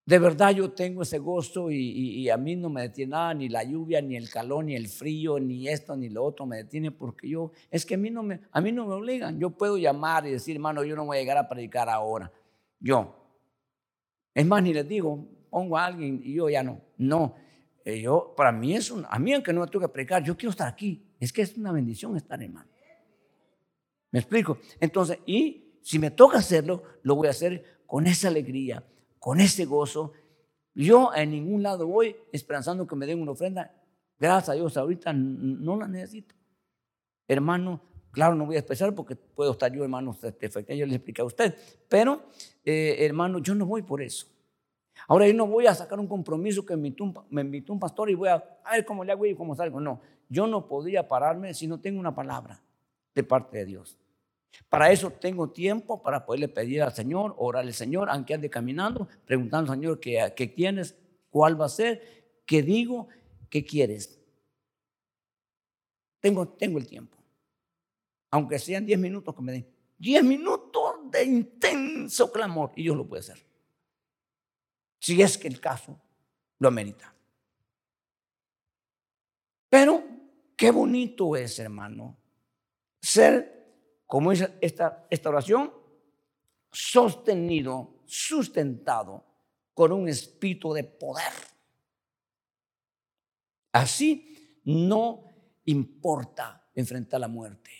De verdad yo tengo ese gozo y, a mí no me detiene nada, ni la lluvia, ni el calor, ni el frío, ni esto, ni lo otro me detiene porque yo, es que a mí no me, a mí no me obligan. Yo puedo llamar y decir, hermano, yo no voy a llegar a predicar ahora. Yo. Es más, ni les digo, pongo a alguien y yo ya no. No. Eh, yo, para mí es un, a mí aunque no me tengo que predicar, yo quiero estar aquí. Es que es una bendición estar, hermano. ¿Me explico? Entonces, y si me toca hacerlo, lo voy a hacer con esa alegría con ese gozo. Yo en ningún lado voy esperanzando que me den una ofrenda. Gracias a Dios, ahorita no la necesito. Hermano, claro, no voy a expresar porque puedo estar yo, hermano, este, yo les expliqué a usted. Pero, eh, hermano, yo no voy por eso. Ahora yo no voy a sacar un compromiso que me invitó un, pastor y voy a, ver cómo le hago y cómo salgo. No, yo no podría pararme si no tengo una palabra de parte de Dios. Para eso tengo tiempo para poderle pedir al Señor, orar al Señor, aunque ande caminando, preguntando al Señor qué, qué tienes, cuál va a ser, qué digo, qué quieres. Tengo, tengo el tiempo. Aunque sean 10 minutos que me den. 10 minutos de intenso clamor y Dios lo puede hacer. Si es que el caso lo amerita. Pero qué bonito es, hermano, ser como es esta, esta oración, sostenido, sustentado con un espíritu de poder. Así no importa enfrentar la muerte.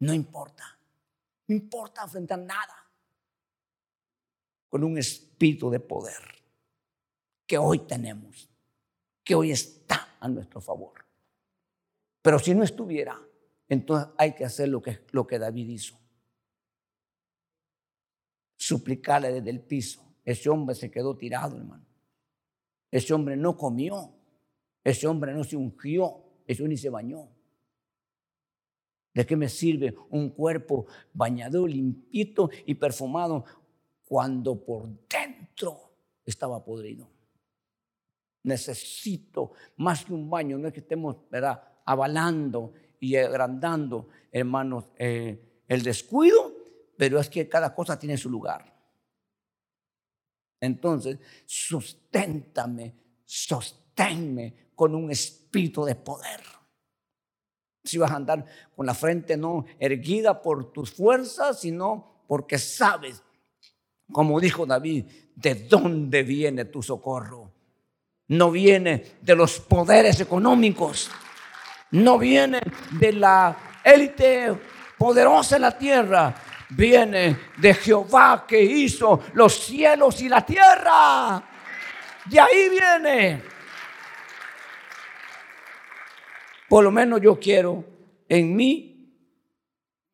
No importa. No importa enfrentar nada. Con un espíritu de poder que hoy tenemos, que hoy está a nuestro favor. Pero si no estuviera, entonces hay que hacer lo que, lo que David hizo. Suplicarle desde el piso. Ese hombre se quedó tirado, hermano. Ese hombre no comió. Ese hombre no se ungió. Ese hombre ni se bañó. ¿De qué me sirve un cuerpo bañado, limpito y perfumado cuando por dentro estaba podrido? Necesito más que un baño, no es que estemos ¿verdad? avalando y agrandando, hermanos, eh, el descuido, pero es que cada cosa tiene su lugar. Entonces, susténtame, sosténme con un espíritu de poder. Si vas a andar con la frente no erguida por tus fuerzas, sino porque sabes, como dijo David, de dónde viene tu socorro. No viene de los poderes económicos no viene de la élite poderosa en la tierra, viene de Jehová que hizo los cielos y la tierra. De ahí viene. Por lo menos yo quiero en mi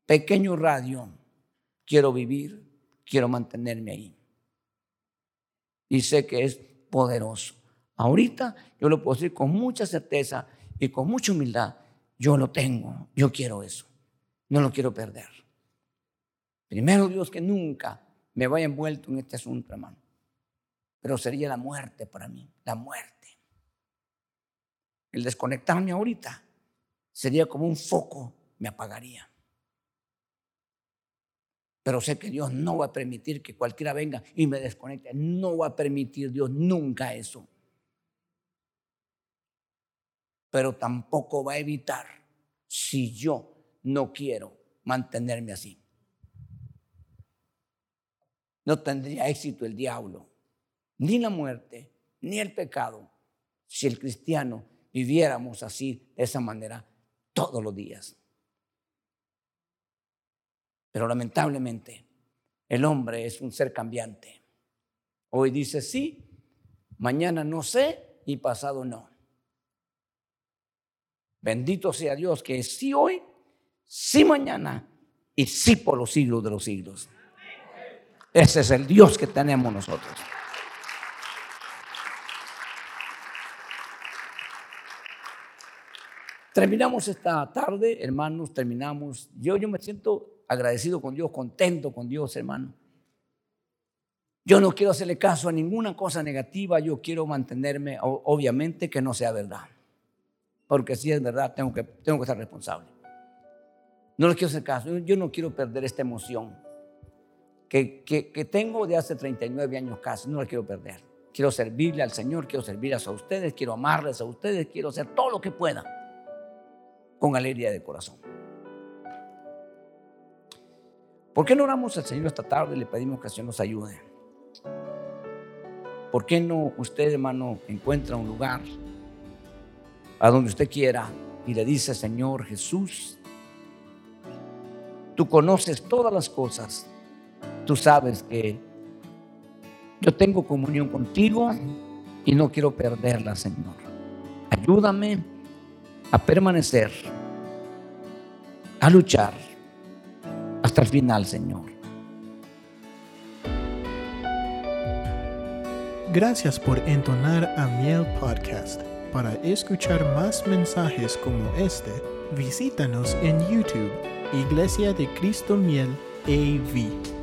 pequeño radio, quiero vivir, quiero mantenerme ahí. Y sé que es poderoso. Ahorita yo lo puedo decir con mucha certeza y con mucha humildad. Yo lo tengo, yo quiero eso. No lo quiero perder. Primero Dios que nunca me vaya envuelto en este asunto, hermano. Pero sería la muerte para mí, la muerte. El desconectarme ahorita sería como un foco, me apagaría. Pero sé que Dios no va a permitir que cualquiera venga y me desconecte. No va a permitir Dios nunca eso. Pero tampoco va a evitar si yo no quiero mantenerme así. No tendría éxito el diablo, ni la muerte, ni el pecado, si el cristiano viviéramos así, de esa manera, todos los días. Pero lamentablemente, el hombre es un ser cambiante. Hoy dice sí, mañana no sé y pasado no. Bendito sea Dios que es sí hoy, sí mañana y sí por los siglos de los siglos. Ese es el Dios que tenemos nosotros. Terminamos esta tarde, hermanos, terminamos. Yo, yo me siento agradecido con Dios, contento con Dios, hermano. Yo no quiero hacerle caso a ninguna cosa negativa, yo quiero mantenerme, obviamente, que no sea verdad. Porque si es verdad, tengo que, tengo que ser responsable. No le quiero hacer caso, yo no quiero perder esta emoción que, que, que tengo de hace 39 años casi, no la quiero perder. Quiero servirle al Señor, quiero servirles a ustedes, quiero amarles a ustedes, quiero hacer todo lo que pueda con alegría de corazón. ¿Por qué no oramos al Señor esta tarde y le pedimos que el Señor nos ayude? ¿Por qué no usted, hermano, encuentra un lugar a donde usted quiera y le dice, Señor Jesús, tú conoces todas las cosas, tú sabes que yo tengo comunión contigo y no quiero perderla, Señor. Ayúdame a permanecer, a luchar hasta el final, Señor. Gracias por entonar a Miel Podcast. Para escuchar más mensajes como este, visítanos en YouTube, Iglesia de Cristo Miel AV.